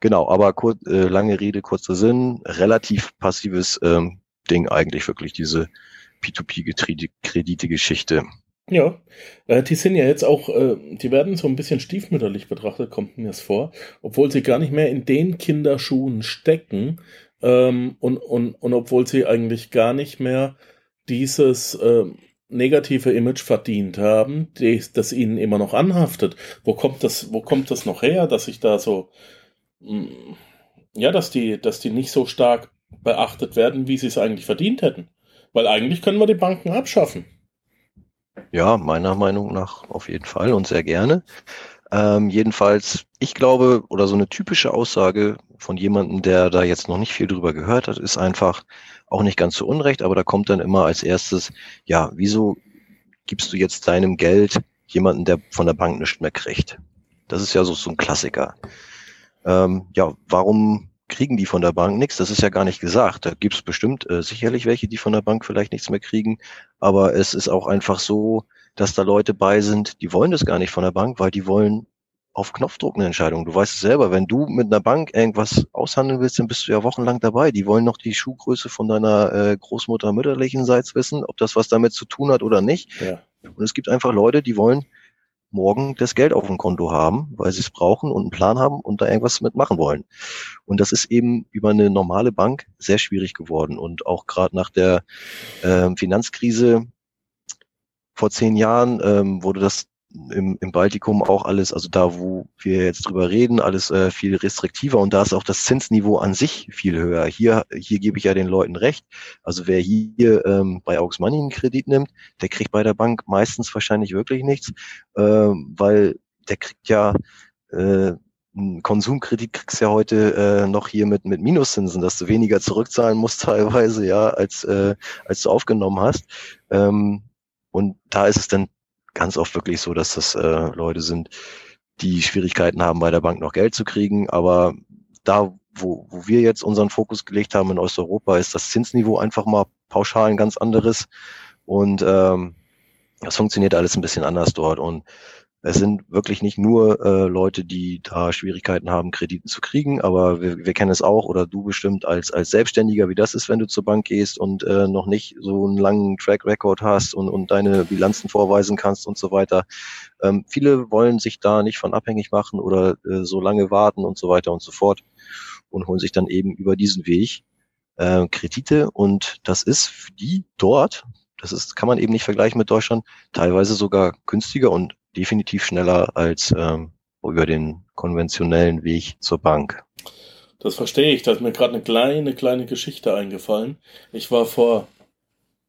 genau, aber kur äh, lange Rede, kurzer Sinn, relativ passives ähm, Ding eigentlich wirklich diese P2P-Kredite-Geschichte. Ja, äh, die sind ja jetzt auch, äh, die werden so ein bisschen stiefmütterlich betrachtet, kommt mir das vor, obwohl sie gar nicht mehr in den Kinderschuhen stecken ähm, und, und, und obwohl sie eigentlich gar nicht mehr dieses äh, negative Image verdient haben, das ihnen immer noch anhaftet. Wo kommt das, wo kommt das noch her, dass ich da so, mh, mm, ja, dass die, dass die nicht so stark beachtet werden, wie sie es eigentlich verdient hätten? Weil eigentlich können wir die Banken abschaffen. Ja, meiner Meinung nach auf jeden Fall und sehr gerne. Ähm, jedenfalls, ich glaube, oder so eine typische Aussage von jemandem, der da jetzt noch nicht viel drüber gehört hat, ist einfach auch nicht ganz so unrecht, aber da kommt dann immer als erstes, ja, wieso gibst du jetzt deinem Geld jemanden, der von der Bank nichts mehr kriegt? Das ist ja so, so ein Klassiker. Ähm, ja, warum kriegen die von der Bank nichts. Das ist ja gar nicht gesagt. Da gibt es bestimmt äh, sicherlich welche, die von der Bank vielleicht nichts mehr kriegen. Aber es ist auch einfach so, dass da Leute bei sind, die wollen das gar nicht von der Bank, weil die wollen auf Knopfdruck eine Entscheidung. Du weißt es selber, wenn du mit einer Bank irgendwas aushandeln willst, dann bist du ja wochenlang dabei. Die wollen noch die Schuhgröße von deiner äh, Großmutter mütterlichenseits wissen, ob das was damit zu tun hat oder nicht. Ja. Und es gibt einfach Leute, die wollen morgen das Geld auf dem Konto haben, weil sie es brauchen und einen Plan haben und da irgendwas mitmachen wollen. Und das ist eben über eine normale Bank sehr schwierig geworden. Und auch gerade nach der äh, Finanzkrise vor zehn Jahren ähm, wurde das im, im Baltikum auch alles, also da, wo wir jetzt drüber reden, alles äh, viel restriktiver und da ist auch das Zinsniveau an sich viel höher. Hier, hier gebe ich ja den Leuten recht. Also wer hier ähm, bei Aux Money einen Kredit nimmt, der kriegt bei der Bank meistens wahrscheinlich wirklich nichts, äh, weil der kriegt ja äh, einen Konsumkredit kriegst ja heute äh, noch hier mit, mit Minuszinsen, dass du weniger zurückzahlen musst <laughs> teilweise, ja, als, äh, als du aufgenommen hast. Ähm, und da ist es dann ganz oft wirklich so, dass das äh, Leute sind, die Schwierigkeiten haben, bei der Bank noch Geld zu kriegen. Aber da, wo, wo wir jetzt unseren Fokus gelegt haben in Osteuropa, ist das Zinsniveau einfach mal pauschal ein ganz anderes. Und ähm, das funktioniert alles ein bisschen anders dort. Und es sind wirklich nicht nur äh, Leute, die da Schwierigkeiten haben, Krediten zu kriegen, aber wir, wir kennen es auch oder du bestimmt als als Selbstständiger, wie das ist, wenn du zur Bank gehst und äh, noch nicht so einen langen Track Record hast und, und deine Bilanzen vorweisen kannst und so weiter. Ähm, viele wollen sich da nicht von abhängig machen oder äh, so lange warten und so weiter und so fort und holen sich dann eben über diesen Weg äh, Kredite und das ist für die dort, das ist, kann man eben nicht vergleichen mit Deutschland, teilweise sogar günstiger und definitiv schneller als ähm, über den konventionellen Weg zur Bank. Das verstehe ich. Da ist mir gerade eine kleine, kleine Geschichte eingefallen. Ich war vor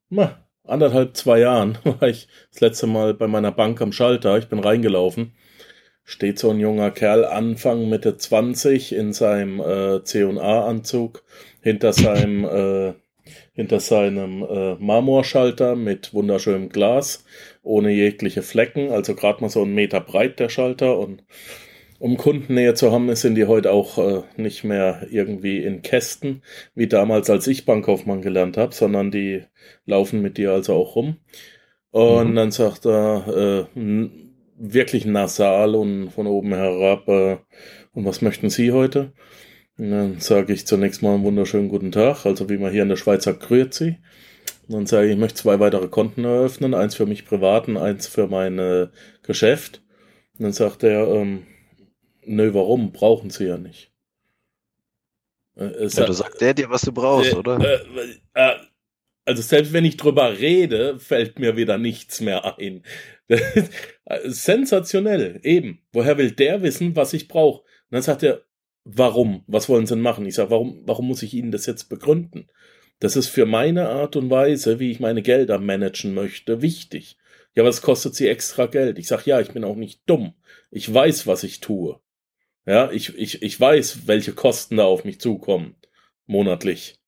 na, anderthalb, zwei Jahren, <laughs> war ich das letzte Mal bei meiner Bank am Schalter. Ich bin reingelaufen. Steht so ein junger Kerl Anfang Mitte 20 in seinem äh, C&A-Anzug hinter seinem äh, hinter seinem äh, Marmorschalter mit wunderschönem Glas, ohne jegliche Flecken, also gerade mal so einen Meter breit der Schalter und um Kundennähe zu haben, sind die heute auch äh, nicht mehr irgendwie in Kästen, wie damals, als ich Bankkaufmann gelernt habe, sondern die laufen mit dir also auch rum. Und mhm. dann sagt er, äh, wirklich nasal und von oben herab, äh, und was möchten Sie heute? Und dann sage ich zunächst mal einen wunderschönen guten Tag, also wie man hier in der Schweiz sagt, Grüezi. Und dann sage ich, ich möchte zwei weitere Konten eröffnen, eins für mich privat und eins für mein äh, Geschäft. Und dann sagt er, ähm, nö, warum? Brauchen Sie ja nicht. Äh, ja, du sagt der dir, was du brauchst, äh, oder? Äh, äh, also selbst wenn ich drüber rede, fällt mir wieder nichts mehr ein. <laughs> sensationell, eben. Woher will der wissen, was ich brauche? Und dann sagt er, warum? Was wollen sie denn machen? Ich sage, warum, warum muss ich Ihnen das jetzt begründen? Das ist für meine Art und Weise, wie ich meine Gelder managen möchte, wichtig. Ja, was kostet sie extra Geld? Ich sage, ja, ich bin auch nicht dumm. Ich weiß, was ich tue. Ja, ich, ich, ich weiß, welche Kosten da auf mich zukommen. Monatlich.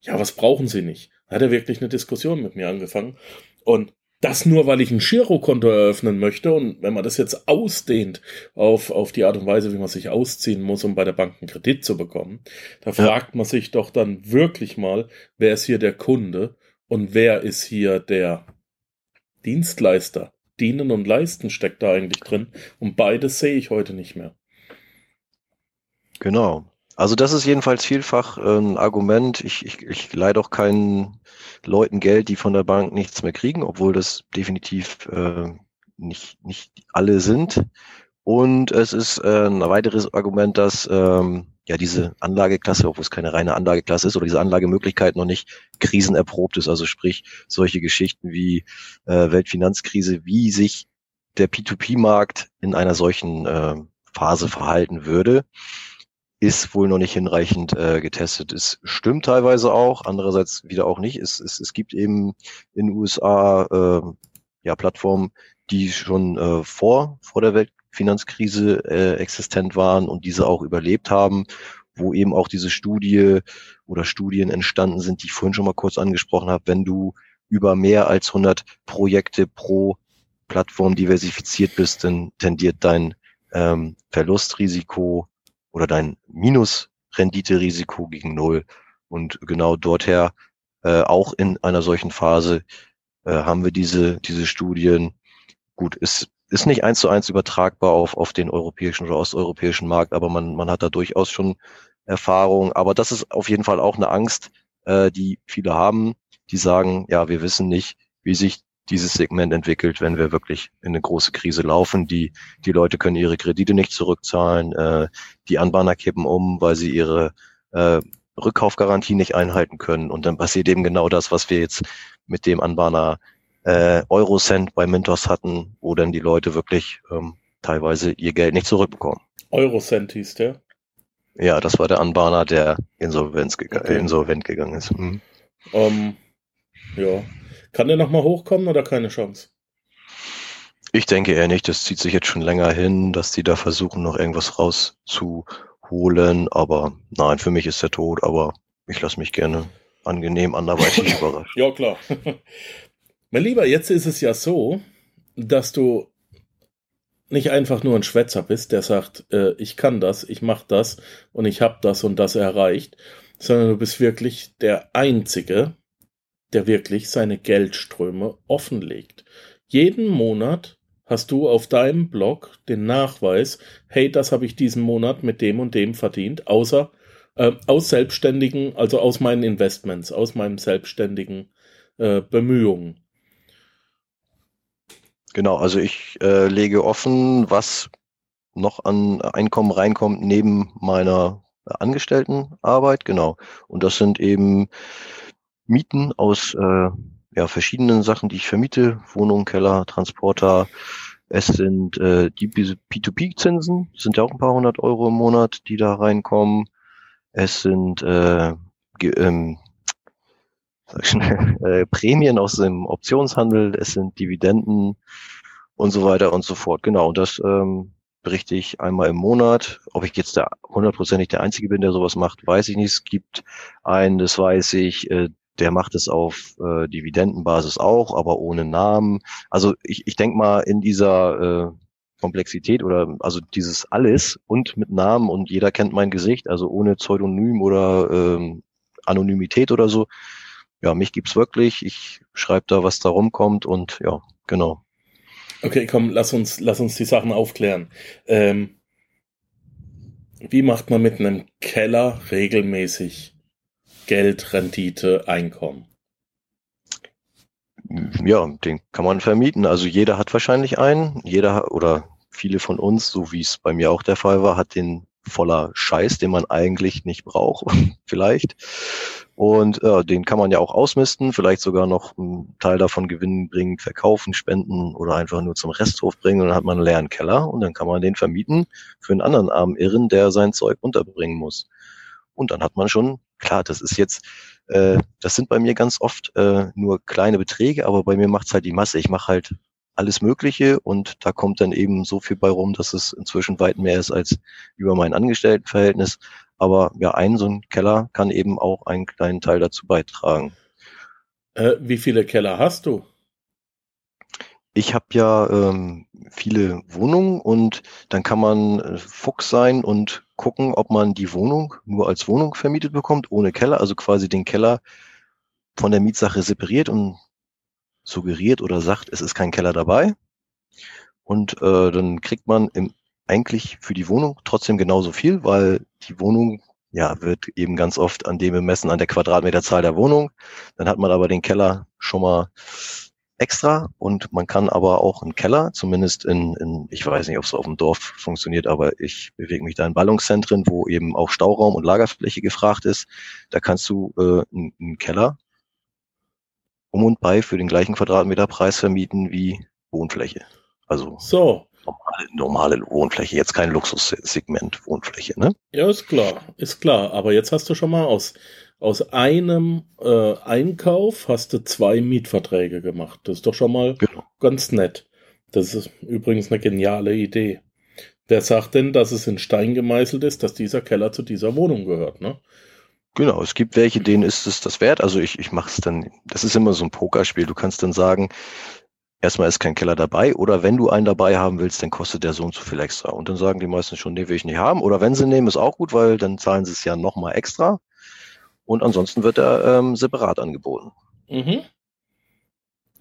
Ja, was brauchen sie nicht? Hat er wirklich eine Diskussion mit mir angefangen. Und das nur, weil ich ein Girokonto eröffnen möchte und wenn man das jetzt ausdehnt auf, auf die Art und Weise, wie man sich ausziehen muss, um bei der Bank einen Kredit zu bekommen, da ja. fragt man sich doch dann wirklich mal, wer ist hier der Kunde und wer ist hier der Dienstleister? Dienen und Leisten steckt da eigentlich drin und beides sehe ich heute nicht mehr. Genau. Also das ist jedenfalls vielfach äh, ein Argument. Ich, ich, ich leihe doch keinen Leuten Geld, die von der Bank nichts mehr kriegen, obwohl das definitiv äh, nicht, nicht alle sind. Und es ist äh, ein weiteres Argument, dass ähm, ja diese Anlageklasse, obwohl es keine reine Anlageklasse ist, oder diese Anlagemöglichkeit noch nicht krisenerprobt ist. Also sprich solche Geschichten wie äh, Weltfinanzkrise, wie sich der P2P-Markt in einer solchen äh, Phase verhalten würde ist wohl noch nicht hinreichend äh, getestet. Es stimmt teilweise auch, andererseits wieder auch nicht. Es, es, es gibt eben in den USA äh, ja, Plattformen, die schon äh, vor, vor der Weltfinanzkrise äh, existent waren und diese auch überlebt haben, wo eben auch diese Studie oder Studien entstanden sind, die ich vorhin schon mal kurz angesprochen habe, wenn du über mehr als 100 Projekte pro Plattform diversifiziert bist, dann tendiert dein ähm, Verlustrisiko oder dein Minus-Rendite-Risiko gegen Null. Und genau dorther, äh, auch in einer solchen Phase, äh, haben wir diese, diese Studien. Gut, ist, ist nicht eins zu eins übertragbar auf, auf den europäischen oder osteuropäischen Markt, aber man, man hat da durchaus schon Erfahrung. Aber das ist auf jeden Fall auch eine Angst, äh, die viele haben, die sagen, ja, wir wissen nicht, wie sich dieses Segment entwickelt, wenn wir wirklich in eine große Krise laufen. Die, die Leute können ihre Kredite nicht zurückzahlen, äh, die Anbahner kippen um, weil sie ihre äh, Rückkaufgarantie nicht einhalten können. Und dann passiert eben genau das, was wir jetzt mit dem Anbahner äh, Eurocent bei Mintos hatten, wo dann die Leute wirklich ähm, teilweise ihr Geld nicht zurückbekommen. Eurocent hieß der? Ja, das war der Anbahner, der Insolvenz geg okay. insolvent gegangen ist. Mhm. Um, ähm, ja, kann der nochmal hochkommen oder keine Chance? Ich denke eher nicht. Das zieht sich jetzt schon länger hin, dass die da versuchen, noch irgendwas rauszuholen. Aber nein, für mich ist der tot. Aber ich lasse mich gerne angenehm anderweitig <laughs> überraschen. Ja, klar. <laughs> mein Lieber, jetzt ist es ja so, dass du nicht einfach nur ein Schwätzer bist, der sagt, äh, ich kann das, ich mache das und ich habe das und das erreicht, sondern du bist wirklich der Einzige, der wirklich seine Geldströme offenlegt. Jeden Monat hast du auf deinem Blog den Nachweis, hey, das habe ich diesen Monat mit dem und dem verdient, außer äh, aus selbstständigen, also aus meinen Investments, aus meinen selbstständigen äh, Bemühungen. Genau, also ich äh, lege offen, was noch an Einkommen reinkommt neben meiner Angestelltenarbeit, genau. Und das sind eben Mieten aus äh, ja, verschiedenen Sachen, die ich vermiete, Wohnung, Keller, Transporter. Es sind äh, die P2P-Zinsen, sind ja auch ein paar hundert Euro im Monat, die da reinkommen. Es sind äh, ähm, <laughs> äh, Prämien aus dem Optionshandel, es sind Dividenden und so weiter und so fort. Genau, und das ähm, berichte ich einmal im Monat. Ob ich jetzt der hundertprozentig der Einzige bin, der sowas macht, weiß ich nicht. Es gibt einen, das weiß ich, äh, der macht es auf äh, Dividendenbasis auch, aber ohne Namen. Also ich, ich denke mal, in dieser äh, Komplexität oder also dieses alles und mit Namen und jeder kennt mein Gesicht, also ohne Pseudonym oder ähm, Anonymität oder so. Ja, mich gibt's wirklich. Ich schreibe da, was da rumkommt und ja, genau. Okay, komm, lass uns, lass uns die Sachen aufklären. Ähm, wie macht man mit einem Keller regelmäßig Geld, Rendite, Einkommen? Ja, den kann man vermieten. Also jeder hat wahrscheinlich einen. Jeder oder viele von uns, so wie es bei mir auch der Fall war, hat den voller Scheiß, den man eigentlich nicht braucht, <laughs> vielleicht. Und äh, den kann man ja auch ausmisten, vielleicht sogar noch einen Teil davon gewinnen bringen, verkaufen, spenden oder einfach nur zum Resthof bringen und dann hat man einen leeren Keller und dann kann man den vermieten für einen anderen armen Irren, der sein Zeug unterbringen muss. Und dann hat man schon klar, das ist jetzt, äh, das sind bei mir ganz oft äh, nur kleine Beträge, aber bei mir macht's halt die Masse. Ich mache halt alles Mögliche und da kommt dann eben so viel bei rum, dass es inzwischen weit mehr ist als über mein Angestelltenverhältnis. Aber ja, ein so ein Keller kann eben auch einen kleinen Teil dazu beitragen. Äh, wie viele Keller hast du? Ich habe ja ähm, viele Wohnungen und dann kann man äh, Fuchs sein und gucken, ob man die Wohnung nur als Wohnung vermietet bekommt, ohne Keller, also quasi den Keller von der Mietsache separiert und suggeriert oder sagt, es ist kein Keller dabei. Und äh, dann kriegt man im, eigentlich für die Wohnung trotzdem genauso viel, weil die Wohnung ja wird eben ganz oft an dem bemessen, an der Quadratmeterzahl der Wohnung. Dann hat man aber den Keller schon mal extra und man kann aber auch im Keller, zumindest in, in ich weiß nicht, ob es auf dem Dorf funktioniert, aber ich bewege mich da in Ballungszentren, wo eben auch Stauraum und Lagerfläche gefragt ist. Da kannst du äh, einen Keller um und bei für den gleichen Quadratmeterpreis vermieten wie Wohnfläche. Also so. normale, normale Wohnfläche, jetzt kein Luxussegment Wohnfläche, ne? Ja, ist klar, ist klar. Aber jetzt hast du schon mal aus aus einem äh, Einkauf hast du zwei Mietverträge gemacht. Das ist doch schon mal genau. ganz nett. Das ist übrigens eine geniale Idee. Wer sagt denn, dass es in Stein gemeißelt ist, dass dieser Keller zu dieser Wohnung gehört, ne? Genau, es gibt welche, denen ist es das wert. Also ich, ich mache es dann, das ist immer so ein Pokerspiel. Du kannst dann sagen, erstmal ist kein Keller dabei oder wenn du einen dabei haben willst, dann kostet der so und so viel extra. Und dann sagen die meisten schon, nee, will ich nicht haben. Oder wenn sie nehmen, ist auch gut, weil dann zahlen sie es ja nochmal extra. Und ansonsten wird er ähm, separat angeboten. Mhm.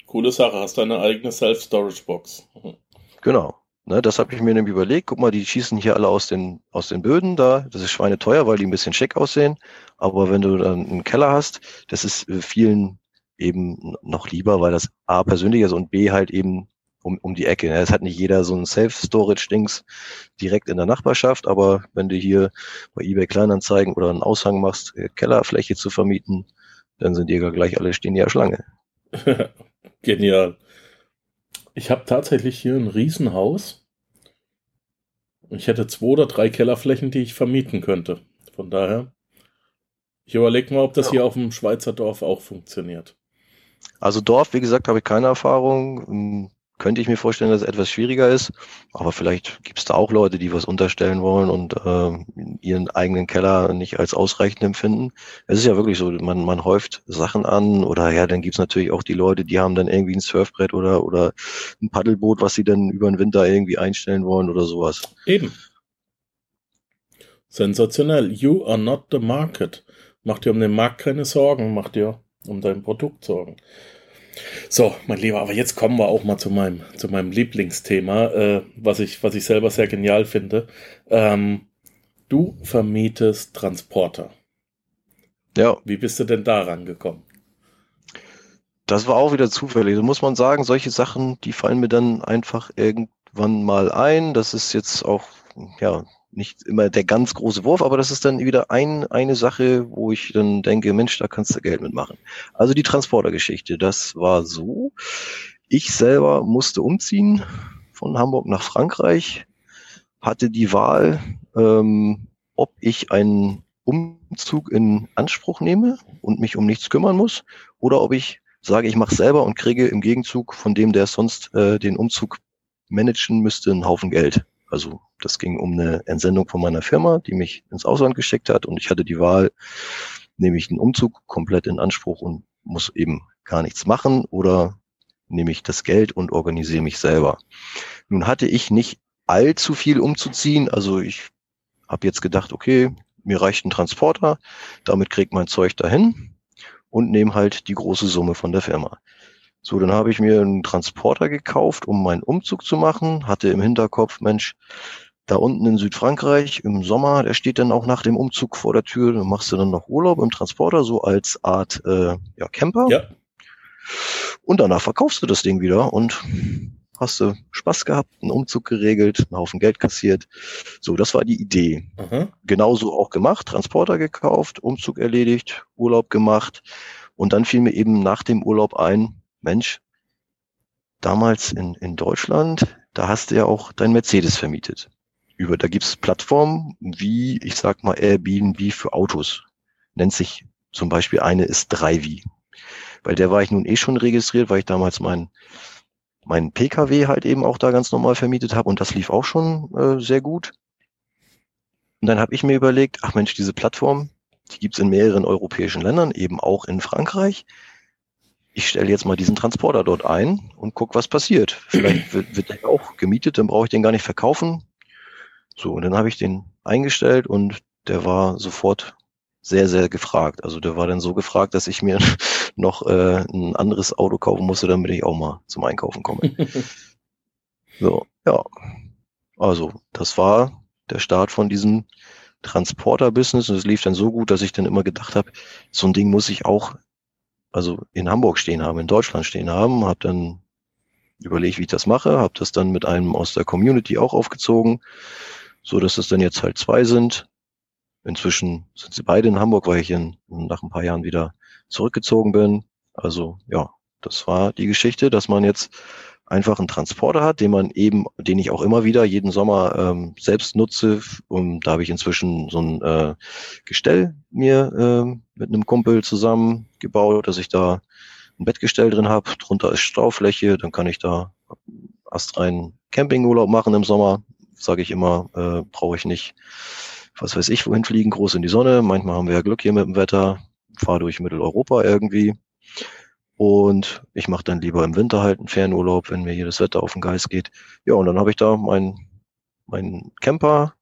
Coole Sache, hast deine eigene Self-Storage-Box. Mhm. Genau. Ne, das habe ich mir nämlich überlegt. Guck mal, die schießen hier alle aus den, aus den Böden da. Das ist schweineteuer, weil die ein bisschen schick aussehen. Aber wenn du dann einen Keller hast, das ist äh, vielen eben noch lieber, weil das A persönlicher ist und B halt eben um, um die Ecke. Es hat nicht jeder so ein Self-Storage-Dings direkt in der Nachbarschaft, aber wenn du hier bei eBay Kleinanzeigen oder einen Aushang machst, äh, Kellerfläche zu vermieten, dann sind die ja gleich alle stehen ja Schlange. <laughs> Genial. Ich habe tatsächlich hier ein Riesenhaus. Ich hätte zwei oder drei Kellerflächen, die ich vermieten könnte. Von daher, ich überlege mal, ob das hier auf dem Schweizer Dorf auch funktioniert. Also Dorf, wie gesagt, habe ich keine Erfahrung. Könnte ich mir vorstellen, dass es etwas schwieriger ist. Aber vielleicht gibt es da auch Leute, die was unterstellen wollen und äh, ihren eigenen Keller nicht als ausreichend empfinden. Es ist ja wirklich so, man, man häuft Sachen an oder ja, dann gibt's natürlich auch die Leute, die haben dann irgendwie ein Surfbrett oder, oder ein Paddelboot, was sie dann über den Winter irgendwie einstellen wollen oder sowas. Eben. Sensationell. You are not the market. Mach dir um den Markt keine Sorgen, mach dir um dein Produkt Sorgen. So, mein Lieber, aber jetzt kommen wir auch mal zu meinem, zu meinem Lieblingsthema, äh, was, ich, was ich selber sehr genial finde. Ähm, du vermietest Transporter. Ja. Wie bist du denn daran gekommen? Das war auch wieder zufällig. So muss man sagen, solche Sachen, die fallen mir dann einfach irgendwann mal ein. Das ist jetzt auch, ja, nicht immer der ganz große Wurf, aber das ist dann wieder ein, eine Sache, wo ich dann denke, Mensch, da kannst du Geld mitmachen. Also die Transportergeschichte, das war so. Ich selber musste umziehen von Hamburg nach Frankreich, hatte die Wahl, ähm, ob ich einen Umzug in Anspruch nehme und mich um nichts kümmern muss, oder ob ich sage, ich mache selber und kriege im Gegenzug von dem, der sonst äh, den Umzug managen müsste, einen Haufen Geld. Also das ging um eine Entsendung von meiner Firma, die mich ins Ausland geschickt hat und ich hatte die Wahl, nehme ich den Umzug komplett in Anspruch und muss eben gar nichts machen oder nehme ich das Geld und organisiere mich selber. Nun hatte ich nicht allzu viel umzuziehen, also ich habe jetzt gedacht, okay, mir reicht ein Transporter, damit kriegt mein Zeug dahin und nehme halt die große Summe von der Firma. So, dann habe ich mir einen Transporter gekauft, um meinen Umzug zu machen, hatte im Hinterkopf, Mensch, da unten in Südfrankreich im Sommer, der steht dann auch nach dem Umzug vor der Tür, dann machst du dann noch Urlaub im Transporter, so als Art äh, ja, Camper. Ja. Und danach verkaufst du das Ding wieder und hast du Spaß gehabt, einen Umzug geregelt, einen Haufen Geld kassiert. So, das war die Idee. Mhm. Genauso auch gemacht, Transporter gekauft, Umzug erledigt, Urlaub gemacht. Und dann fiel mir eben nach dem Urlaub ein, Mensch, damals in, in Deutschland, da hast du ja auch dein Mercedes vermietet. Über, da gibt's Plattformen wie, ich sag mal, Airbnb für Autos. Nennt sich zum Beispiel eine ist 3 Weil der war ich nun eh schon registriert, weil ich damals mein, mein Pkw halt eben auch da ganz normal vermietet habe und das lief auch schon äh, sehr gut. Und dann habe ich mir überlegt, ach Mensch, diese Plattform, die gibt's in mehreren europäischen Ländern, eben auch in Frankreich ich stelle jetzt mal diesen Transporter dort ein und guck, was passiert. Vielleicht wird, wird der auch gemietet, dann brauche ich den gar nicht verkaufen. So, und dann habe ich den eingestellt und der war sofort sehr, sehr gefragt. Also der war dann so gefragt, dass ich mir <laughs> noch äh, ein anderes Auto kaufen musste, damit ich auch mal zum Einkaufen komme. <laughs> so, ja. Also, das war der Start von diesem Transporter-Business und es lief dann so gut, dass ich dann immer gedacht habe, so ein Ding muss ich auch also in Hamburg stehen haben, in Deutschland stehen haben, habe dann überlegt, wie ich das mache, habe das dann mit einem aus der Community auch aufgezogen, so dass es dann jetzt halt zwei sind. Inzwischen sind sie beide in Hamburg, weil ich in, nach ein paar Jahren wieder zurückgezogen bin. Also ja, das war die Geschichte, dass man jetzt einfach einen Transporter hat, den man eben, den ich auch immer wieder jeden Sommer ähm, selbst nutze. Und da habe ich inzwischen so ein äh, Gestell mir äh, mit einem Kumpel zusammen gebaut, dass ich da ein Bettgestell drin habe. Drunter ist Staufläche, dann kann ich da astrein Campingurlaub machen im Sommer. Sage ich immer, äh, brauche ich nicht, was weiß ich, wohin fliegen, groß in die Sonne. Manchmal haben wir ja Glück hier mit dem Wetter, fahre durch Mitteleuropa irgendwie. Und ich mache dann lieber im Winter halt einen Fernurlaub, wenn mir hier das Wetter auf den Geist geht. Ja, und dann habe ich da meinen mein Camper,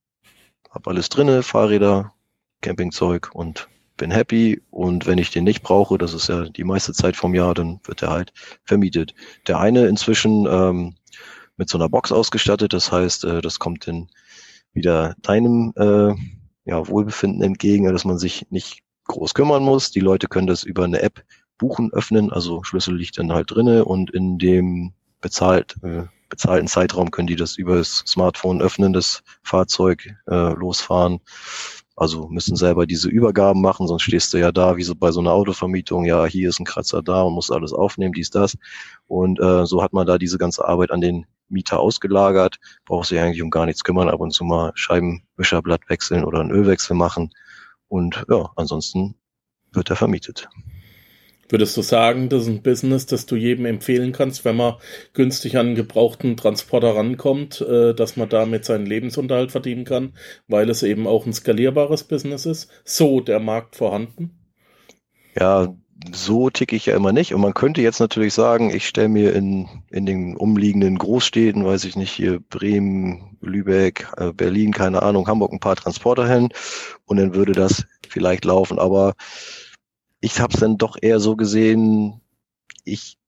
habe alles drinne, Fahrräder, Campingzeug und bin happy. Und wenn ich den nicht brauche, das ist ja die meiste Zeit vom Jahr, dann wird er halt vermietet. Der eine inzwischen ähm, mit so einer Box ausgestattet, das heißt, äh, das kommt dann wieder deinem äh, ja, Wohlbefinden entgegen, dass man sich nicht groß kümmern muss. Die Leute können das über eine App Buchen öffnen, also Schlüssel liegt dann halt drinne und in dem bezahlt, äh, bezahlten Zeitraum können die das über das Smartphone öffnen, das Fahrzeug äh, losfahren. Also müssen selber diese Übergaben machen, sonst stehst du ja da wie so bei so einer Autovermietung, ja, hier ist ein Kratzer da und musst alles aufnehmen, dies, das. Und äh, so hat man da diese ganze Arbeit an den Mieter ausgelagert, brauchst sich eigentlich um gar nichts kümmern, ab und zu mal Scheibenwischerblatt wechseln oder einen Ölwechsel machen. Und ja, ansonsten wird er vermietet. Würdest du sagen, das ist ein Business, das du jedem empfehlen kannst, wenn man günstig an einen gebrauchten Transporter rankommt, äh, dass man damit seinen Lebensunterhalt verdienen kann, weil es eben auch ein skalierbares Business ist? So der Markt vorhanden? Ja, so ticke ich ja immer nicht. Und man könnte jetzt natürlich sagen, ich stelle mir in, in den umliegenden Großstädten, weiß ich nicht, hier Bremen, Lübeck, äh, Berlin, keine Ahnung, Hamburg ein paar Transporter hin und dann würde das vielleicht laufen. Aber ich habe es dann doch eher so gesehen, ich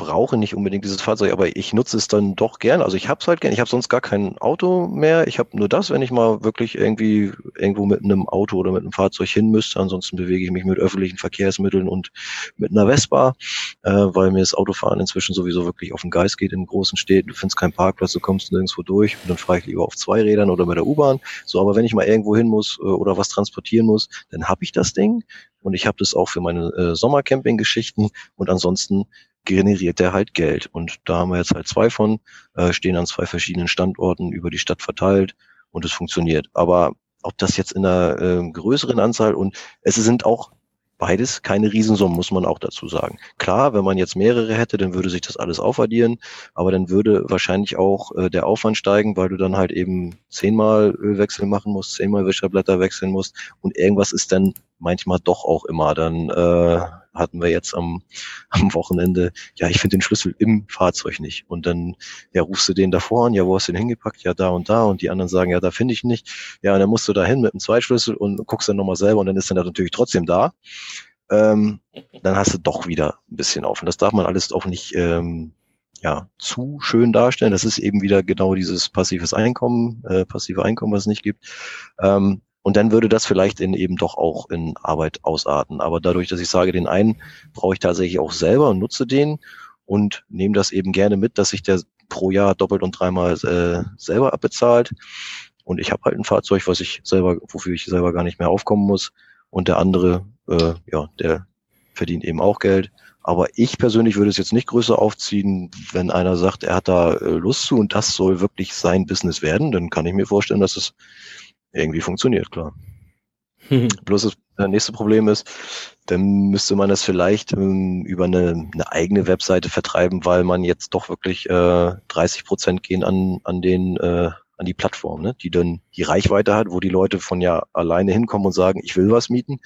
brauche nicht unbedingt dieses Fahrzeug, aber ich nutze es dann doch gern. Also ich habe es halt gern. Ich habe sonst gar kein Auto mehr. Ich habe nur das, wenn ich mal wirklich irgendwie irgendwo mit einem Auto oder mit einem Fahrzeug hin müsste. Ansonsten bewege ich mich mit öffentlichen Verkehrsmitteln und mit einer Vespa, äh, weil mir das Autofahren inzwischen sowieso wirklich auf den Geist geht in großen Städten. Du findest keinen Parkplatz, du kommst nirgendwo durch und dann fahre ich lieber auf zwei Rädern oder mit der U-Bahn. So, aber wenn ich mal irgendwo hin muss äh, oder was transportieren muss, dann habe ich das Ding und ich habe das auch für meine äh, Sommercamping-Geschichten und ansonsten generiert der halt Geld. Und da haben wir jetzt halt zwei von, äh, stehen an zwei verschiedenen Standorten über die Stadt verteilt und es funktioniert. Aber ob das jetzt in einer äh, größeren Anzahl und es sind auch beides keine Riesensummen, muss man auch dazu sagen. Klar, wenn man jetzt mehrere hätte, dann würde sich das alles aufaddieren, aber dann würde wahrscheinlich auch äh, der Aufwand steigen, weil du dann halt eben zehnmal Ölwechsel machen musst, zehnmal Wäscherblätter wechseln musst und irgendwas ist dann manchmal doch auch immer. Dann äh, hatten wir jetzt am, <laughs> am Wochenende, ja, ich finde den Schlüssel im Fahrzeug nicht. Und dann, ja, rufst du den davor an, ja, wo hast du den hingepackt? Ja, da und da. Und die anderen sagen, ja, da finde ich nicht. Ja, und dann musst du da hin mit einem Zweitschlüssel und guckst dann nochmal selber und dann ist dann natürlich trotzdem da. Ähm, dann hast du doch wieder ein bisschen auf. Und das darf man alles auch nicht ähm, ja, zu schön darstellen. Das ist eben wieder genau dieses passives Einkommen, äh, passive Einkommen, was es nicht gibt. Ähm, und dann würde das vielleicht in eben doch auch in Arbeit ausarten. Aber dadurch, dass ich sage, den einen brauche ich tatsächlich auch selber und nutze den und nehme das eben gerne mit, dass sich der pro Jahr doppelt und dreimal äh, selber abbezahlt. Und ich habe halt ein Fahrzeug, was ich selber, wofür ich selber gar nicht mehr aufkommen muss. Und der andere, äh, ja, der verdient eben auch Geld. Aber ich persönlich würde es jetzt nicht größer aufziehen, wenn einer sagt, er hat da äh, Lust zu und das soll wirklich sein Business werden, dann kann ich mir vorstellen, dass es irgendwie funktioniert, klar. Bloß das äh, nächste Problem ist, dann müsste man das vielleicht ähm, über eine, eine, eigene Webseite vertreiben, weil man jetzt doch wirklich äh, 30 Prozent gehen an, an den äh, an die Plattform, ne? die dann die Reichweite hat, wo die Leute von ja alleine hinkommen und sagen, ich will was mieten.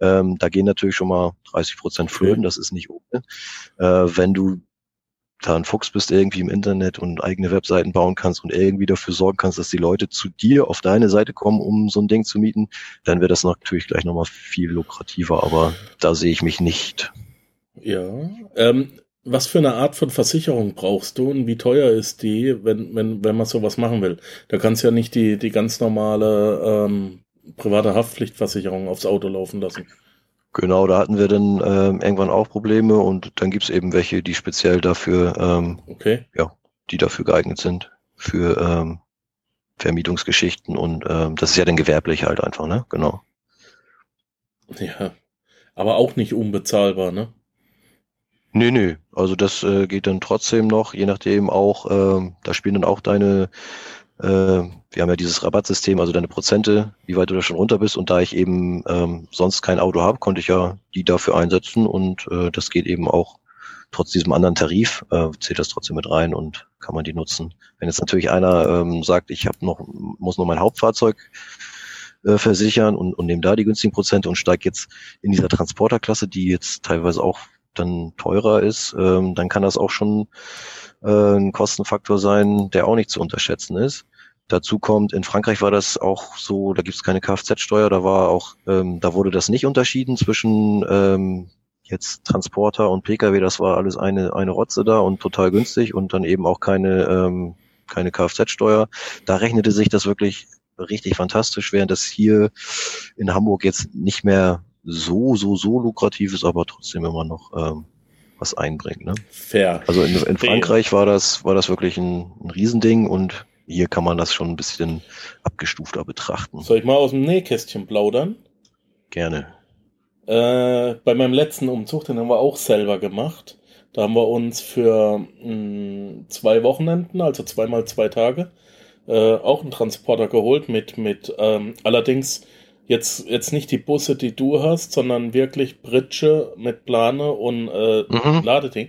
Ähm, da gehen natürlich schon mal 30 Prozent flöten, das ist nicht ohne. Äh, wenn du da ein Fuchs bist irgendwie im Internet und eigene Webseiten bauen kannst und irgendwie dafür sorgen kannst, dass die Leute zu dir auf deine Seite kommen, um so ein Ding zu mieten, dann wäre das natürlich gleich nochmal viel lukrativer, aber da sehe ich mich nicht. Ja, ähm, was für eine Art von Versicherung brauchst du und wie teuer ist die, wenn, wenn, wenn man sowas machen will? Da kannst du ja nicht die, die ganz normale ähm, private Haftpflichtversicherung aufs Auto laufen lassen. Genau, da hatten wir dann ähm, irgendwann auch Probleme und dann gibt's eben welche, die speziell dafür, ähm, okay. ja, die dafür geeignet sind, für ähm, Vermietungsgeschichten und ähm, das ist ja dann gewerblich halt einfach, ne? Genau. Ja, aber auch nicht unbezahlbar, ne? Nö, nö. Also das äh, geht dann trotzdem noch, je nachdem auch, ähm, da spielen dann auch deine, wir haben ja dieses Rabattsystem, also deine Prozente, wie weit du da schon runter bist. Und da ich eben ähm, sonst kein Auto habe, konnte ich ja die dafür einsetzen und äh, das geht eben auch trotz diesem anderen Tarif, äh, zählt das trotzdem mit rein und kann man die nutzen. Wenn jetzt natürlich einer ähm, sagt, ich habe noch, muss noch mein Hauptfahrzeug äh, versichern und, und nehme da die günstigen Prozente und steigt jetzt in dieser Transporterklasse, die jetzt teilweise auch dann teurer ist, ähm, dann kann das auch schon äh, ein Kostenfaktor sein, der auch nicht zu unterschätzen ist. Dazu kommt, in Frankreich war das auch so, da gibt es keine Kfz-Steuer, da war auch, ähm, da wurde das nicht unterschieden zwischen ähm, jetzt Transporter und Pkw, das war alles eine, eine Rotze da und total günstig und dann eben auch keine, ähm, keine Kfz-Steuer. Da rechnete sich das wirklich richtig fantastisch, während das hier in Hamburg jetzt nicht mehr so, so, so lukrativ ist, aber trotzdem immer noch ähm, was einbringt. Ne? Fair. Also in, in Frankreich war das, war das wirklich ein, ein Riesending und hier kann man das schon ein bisschen abgestufter betrachten. Soll ich mal aus dem Nähkästchen plaudern? Gerne. Äh, bei meinem letzten Umzug, den haben wir auch selber gemacht. Da haben wir uns für mh, hm, zwei Wochenenden, also zweimal zwei Tage, äh, auch einen Transporter geholt mit, mit ähm, allerdings Jetzt, jetzt nicht die Busse, die du hast, sondern wirklich Britsche mit Plane und äh, mhm. Ladeding.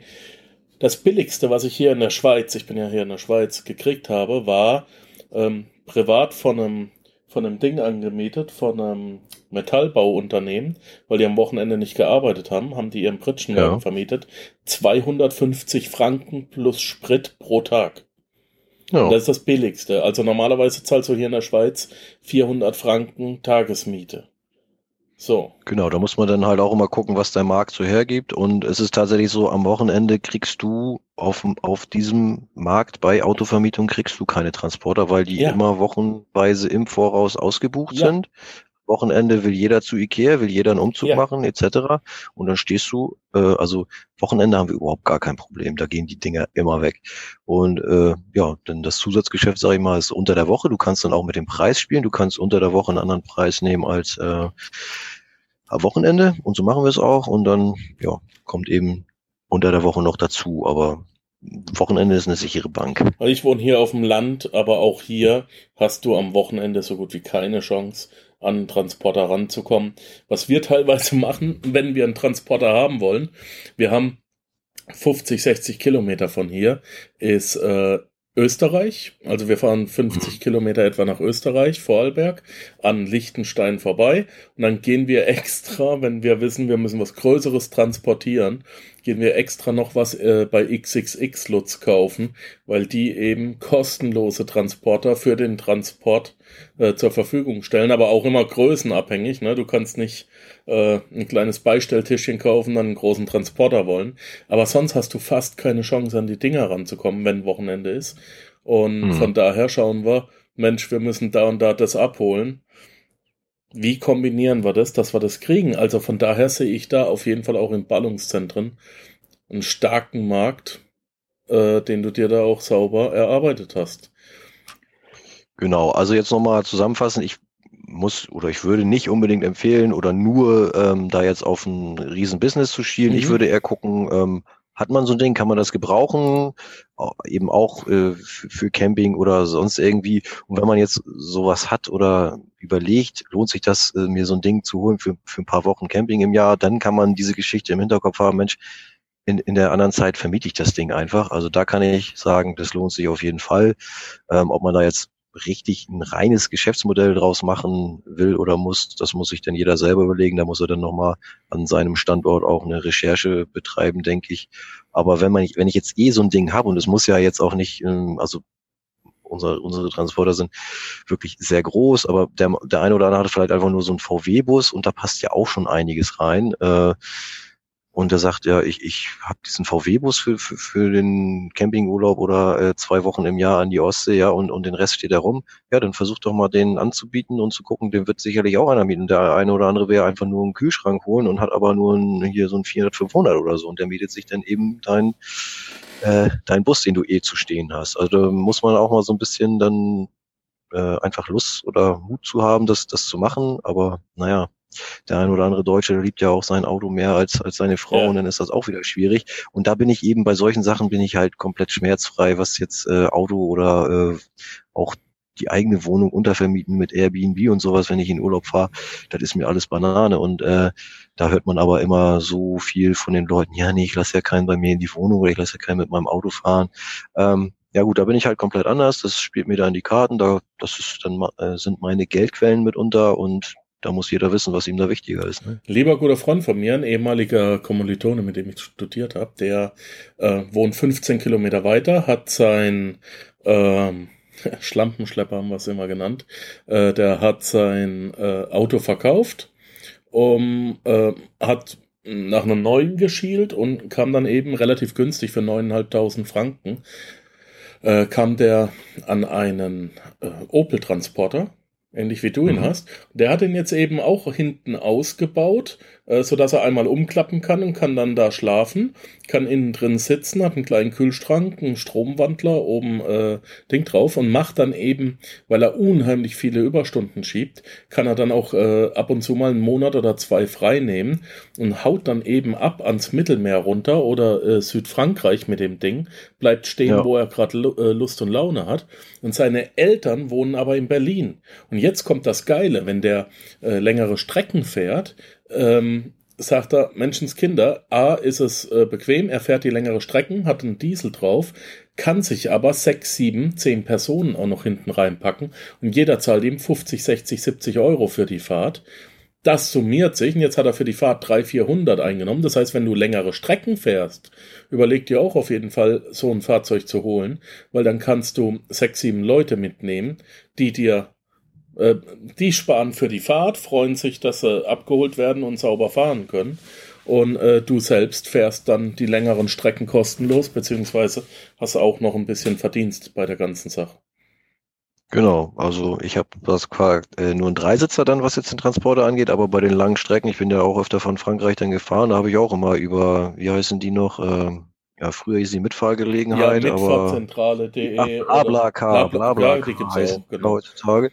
Das billigste, was ich hier in der Schweiz, ich bin ja hier in der Schweiz, gekriegt habe, war ähm, privat von einem, von einem Ding angemietet, von einem Metallbauunternehmen, weil die am Wochenende nicht gearbeitet haben, haben die ihren Pritschenwagen ja. vermietet. 250 Franken plus Sprit pro Tag. Ja. Das ist das billigste. Also normalerweise zahlst du hier in der Schweiz 400 Franken Tagesmiete. So. Genau, da muss man dann halt auch immer gucken, was der Markt so hergibt. Und es ist tatsächlich so, am Wochenende kriegst du auf, auf diesem Markt bei Autovermietung kriegst du keine Transporter, weil die ja. immer wochenweise im Voraus ausgebucht ja. sind. Wochenende will jeder zu Ikea, will jeder einen Umzug ja. machen, etc. Und dann stehst du, äh, also Wochenende haben wir überhaupt gar kein Problem. Da gehen die Dinger immer weg. Und äh, ja, dann das Zusatzgeschäft, sage ich mal, ist unter der Woche. Du kannst dann auch mit dem Preis spielen. Du kannst unter der Woche einen anderen Preis nehmen als äh, am Wochenende. Und so machen wir es auch. Und dann ja, kommt eben unter der Woche noch dazu. Aber Wochenende ist eine sichere Bank. Ich wohne hier auf dem Land, aber auch hier hast du am Wochenende so gut wie keine Chance, an Transporter ranzukommen. Was wir teilweise <laughs> machen, wenn wir einen Transporter haben wollen, wir haben 50, 60 Kilometer von hier, ist äh, Österreich. Also wir fahren 50 Kilometer etwa nach Österreich, Vorarlberg, an Liechtenstein vorbei. Und dann gehen wir extra, wenn wir wissen, wir müssen was Größeres transportieren, gehen wir extra noch was äh, bei XXX Lutz kaufen, weil die eben kostenlose Transporter für den Transport äh, zur Verfügung stellen, aber auch immer größenabhängig. Ne? Du kannst nicht äh, ein kleines Beistelltischchen kaufen, dann einen großen Transporter wollen. Aber sonst hast du fast keine Chance, an die Dinger ranzukommen, wenn Wochenende ist. Und mhm. von daher schauen wir, Mensch, wir müssen da und da das abholen. Wie kombinieren wir das, dass wir das kriegen? Also von daher sehe ich da auf jeden Fall auch in Ballungszentren einen starken Markt, äh, den du dir da auch sauber erarbeitet hast. Genau, also jetzt nochmal zusammenfassen, ich muss oder ich würde nicht unbedingt empfehlen oder nur ähm, da jetzt auf ein riesen Business zu schielen. Mhm. Ich würde eher gucken, ähm, hat man so ein Ding, kann man das gebrauchen, eben auch äh, für Camping oder sonst irgendwie. Und wenn man jetzt sowas hat oder überlegt, lohnt sich das, äh, mir so ein Ding zu holen für, für ein paar Wochen Camping im Jahr, dann kann man diese Geschichte im Hinterkopf haben, Mensch, in, in der anderen Zeit vermiete ich das Ding einfach. Also da kann ich sagen, das lohnt sich auf jeden Fall. Ähm, ob man da jetzt richtig ein reines Geschäftsmodell draus machen will oder muss, das muss sich dann jeder selber überlegen. Da muss er dann nochmal an seinem Standort auch eine Recherche betreiben, denke ich. Aber wenn man, wenn ich jetzt eh so ein Ding habe und es muss ja jetzt auch nicht, ähm, also unsere, unsere Transporter sind wirklich sehr groß, aber der, der eine oder andere hat vielleicht einfach nur so einen VW-Bus und da passt ja auch schon einiges rein. Äh, und er sagt, ja, ich, ich habe diesen VW-Bus für, für, für den Campingurlaub oder äh, zwei Wochen im Jahr an die Ostsee, ja, und, und den Rest steht da rum. Ja, dann versuch doch mal den anzubieten und zu gucken, den wird sicherlich auch einer mieten. Der eine oder andere wäre einfach nur einen Kühlschrank holen und hat aber nur ein, hier so ein 400, 500 oder so. Und der mietet sich dann eben dein, äh, dein Bus, den du eh zu stehen hast. Also da muss man auch mal so ein bisschen dann äh, einfach Lust oder Mut zu haben, das, das zu machen. Aber naja, der ein oder andere Deutsche der liebt ja auch sein Auto mehr als, als seine Frau ja. und dann ist das auch wieder schwierig. Und da bin ich eben bei solchen Sachen bin ich halt komplett schmerzfrei, was jetzt äh, Auto oder äh, auch die eigene Wohnung untervermieten mit Airbnb und sowas, wenn ich in Urlaub fahre, das ist mir alles Banane. Und äh, da hört man aber immer so viel von den Leuten, ja, nee, ich lasse ja keinen bei mir in die Wohnung oder ich lasse ja keinen mit meinem Auto fahren. Ähm, ja gut, da bin ich halt komplett anders. Das spielt mir da in die Karten. Da, das ist dann äh, sind meine Geldquellen mitunter und da muss jeder wissen, was ihm da wichtiger ist. Ne? Lieber guter Freund von mir, ein ehemaliger Kommilitone, mit dem ich studiert habe, der äh, wohnt 15 Kilometer weiter, hat sein ähm, <laughs> Schlampenschlepper haben wir es immer genannt, äh, der hat sein äh, Auto verkauft, um, äh, hat nach einem neuen geschielt und kam dann eben relativ günstig für 9.500 Franken, äh, kam der an einen äh, Opel-Transporter ähnlich wie du ihn mhm. hast. Der hat ihn jetzt eben auch hinten ausgebaut, äh, so dass er einmal umklappen kann und kann dann da schlafen, kann innen drin sitzen, hat einen kleinen Kühlschrank, einen Stromwandler oben äh, Ding drauf und macht dann eben, weil er unheimlich viele Überstunden schiebt, kann er dann auch äh, ab und zu mal einen Monat oder zwei frei nehmen und haut dann eben ab ans Mittelmeer runter oder äh, Südfrankreich mit dem Ding, bleibt stehen, ja. wo er gerade äh, Lust und Laune hat. Und seine Eltern wohnen aber in Berlin. Und jetzt kommt das Geile, wenn der äh, längere Strecken fährt, ähm, sagt er, Menschenskinder, A, ist es äh, bequem, er fährt die längere Strecken, hat einen Diesel drauf, kann sich aber sechs, sieben, zehn Personen auch noch hinten reinpacken und jeder zahlt ihm 50, 60, 70 Euro für die Fahrt. Das summiert sich und jetzt hat er für die Fahrt 300, 400 eingenommen. Das heißt, wenn du längere Strecken fährst, überleg dir auch auf jeden Fall so ein Fahrzeug zu holen, weil dann kannst du sechs, sieben Leute mitnehmen, die dir äh, die sparen für die Fahrt, freuen sich, dass sie abgeholt werden und sauber fahren können. Und äh, du selbst fährst dann die längeren Strecken kostenlos, beziehungsweise hast auch noch ein bisschen Verdienst bei der ganzen Sache. Genau, also ich habe das äh, nur ein Dreisitzer dann, was jetzt den Transporter angeht, aber bei den langen Strecken, ich bin ja auch öfter von Frankreich dann gefahren, da habe ich auch immer über, wie heißen die noch, äh, ja, früher hieß die Mitfahrgelegenheit, ja, Mitfahrzentrale.de. Gibt's auch, genau. heutzutage.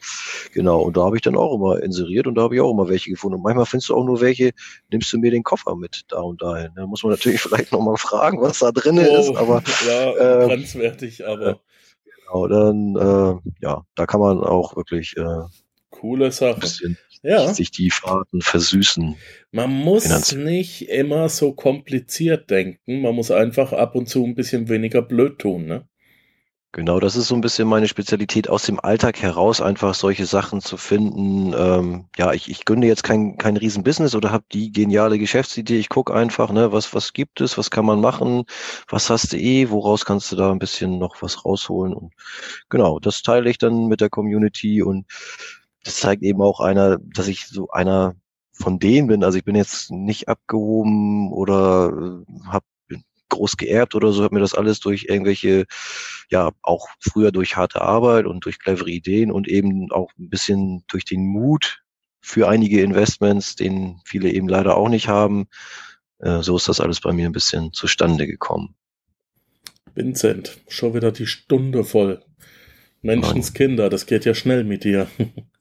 Genau, und da habe ich dann auch immer inseriert und da habe ich auch immer welche gefunden. Und manchmal findest du auch nur welche, nimmst du mir den Koffer mit da und dahin. Da muss man natürlich <laughs> vielleicht nochmal fragen, was da drin oh, ist, aber. <laughs> Ja, äh, grenzwertig, aber. <laughs> Genau, dann, äh, ja, da kann man auch wirklich äh, coole Sache. Ein bisschen ja. sich die Fahrten versüßen. Man muss nicht immer so kompliziert denken, man muss einfach ab und zu ein bisschen weniger blöd tun, ne? Genau, das ist so ein bisschen meine Spezialität, aus dem Alltag heraus einfach solche Sachen zu finden. Ähm, ja, ich, ich gründe jetzt kein, kein Riesenbusiness oder habe die geniale Geschäftsidee. Ich gucke einfach, ne, was, was gibt es, was kann man machen, was hast du eh, woraus kannst du da ein bisschen noch was rausholen. Und genau, das teile ich dann mit der Community und das zeigt eben auch einer, dass ich so einer von denen bin. Also ich bin jetzt nicht abgehoben oder äh, habe groß geerbt oder so, habe mir das alles durch irgendwelche, ja, auch früher durch harte Arbeit und durch clevere Ideen und eben auch ein bisschen durch den Mut für einige Investments, den viele eben leider auch nicht haben. Äh, so ist das alles bei mir ein bisschen zustande gekommen. Vincent, schon wieder die Stunde voll. Menschenskinder, das geht ja schnell mit dir. <laughs>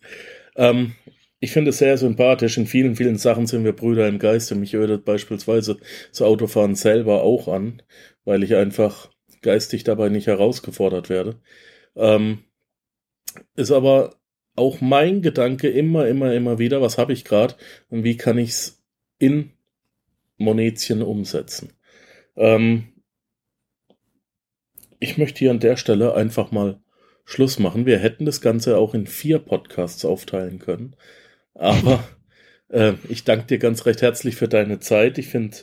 ähm, ich finde es sehr sympathisch. In vielen, vielen Sachen sind wir Brüder im Geiste. Mich ödet beispielsweise das Autofahren selber auch an, weil ich einfach geistig dabei nicht herausgefordert werde. Ähm, ist aber auch mein Gedanke immer, immer, immer wieder, was habe ich gerade und wie kann ich es in Monetien umsetzen. Ähm, ich möchte hier an der Stelle einfach mal Schluss machen. Wir hätten das Ganze auch in vier Podcasts aufteilen können. Aber äh, ich danke dir ganz recht herzlich für deine Zeit. Ich finde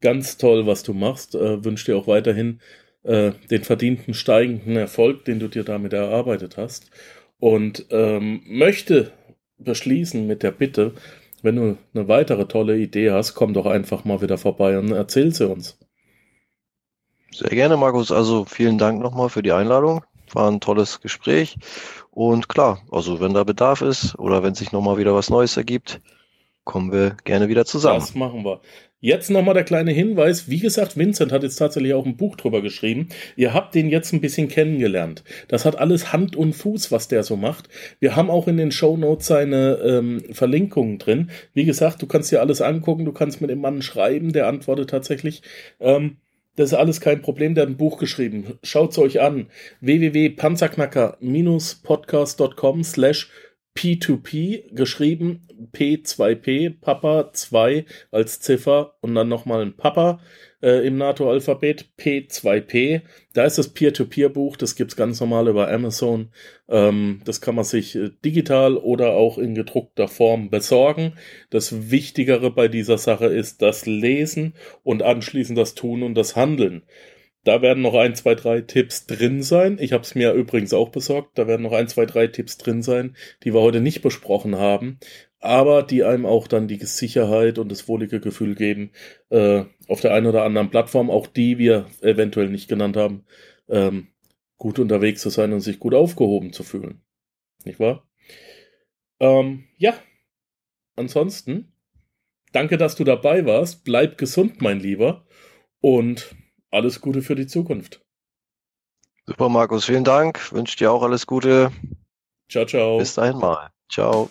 ganz toll, was du machst. Äh, Wünsche dir auch weiterhin äh, den verdienten steigenden Erfolg, den du dir damit erarbeitet hast. Und ähm, möchte beschließen mit der Bitte, wenn du eine weitere tolle Idee hast, komm doch einfach mal wieder vorbei und erzähl sie uns. Sehr gerne, Markus. Also vielen Dank nochmal für die Einladung. War ein tolles Gespräch. Und klar, also wenn da Bedarf ist oder wenn sich nochmal wieder was Neues ergibt, kommen wir gerne wieder zusammen. Das machen wir. Jetzt nochmal der kleine Hinweis. Wie gesagt, Vincent hat jetzt tatsächlich auch ein Buch drüber geschrieben. Ihr habt den jetzt ein bisschen kennengelernt. Das hat alles Hand und Fuß, was der so macht. Wir haben auch in den Show Notes seine ähm, Verlinkungen drin. Wie gesagt, du kannst dir alles angucken. Du kannst mit dem Mann schreiben. Der antwortet tatsächlich. Ähm, das ist alles kein Problem, der hat ein Buch geschrieben. Schaut's euch an. www.panzerknacker-podcast.com slash P2P, geschrieben P2P, Papa 2 als Ziffer und dann nochmal ein Papa äh, im NATO-Alphabet, P2P. Da ist das Peer-to-Peer-Buch, das gibt's ganz normal über Amazon. Ähm, das kann man sich äh, digital oder auch in gedruckter Form besorgen. Das Wichtigere bei dieser Sache ist das Lesen und anschließend das Tun und das Handeln. Da werden noch ein, zwei, drei Tipps drin sein. Ich habe es mir übrigens auch besorgt. Da werden noch ein, zwei, drei Tipps drin sein, die wir heute nicht besprochen haben, aber die einem auch dann die Sicherheit und das wohlige Gefühl geben, äh, auf der einen oder anderen Plattform, auch die wir eventuell nicht genannt haben, ähm, gut unterwegs zu sein und sich gut aufgehoben zu fühlen. Nicht wahr? Ähm, ja. Ansonsten, danke, dass du dabei warst. Bleib gesund, mein Lieber. Und alles Gute für die Zukunft. Super, Markus, vielen Dank. Wünsche dir auch alles Gute. Ciao, ciao. Bis dahin mal. Ciao.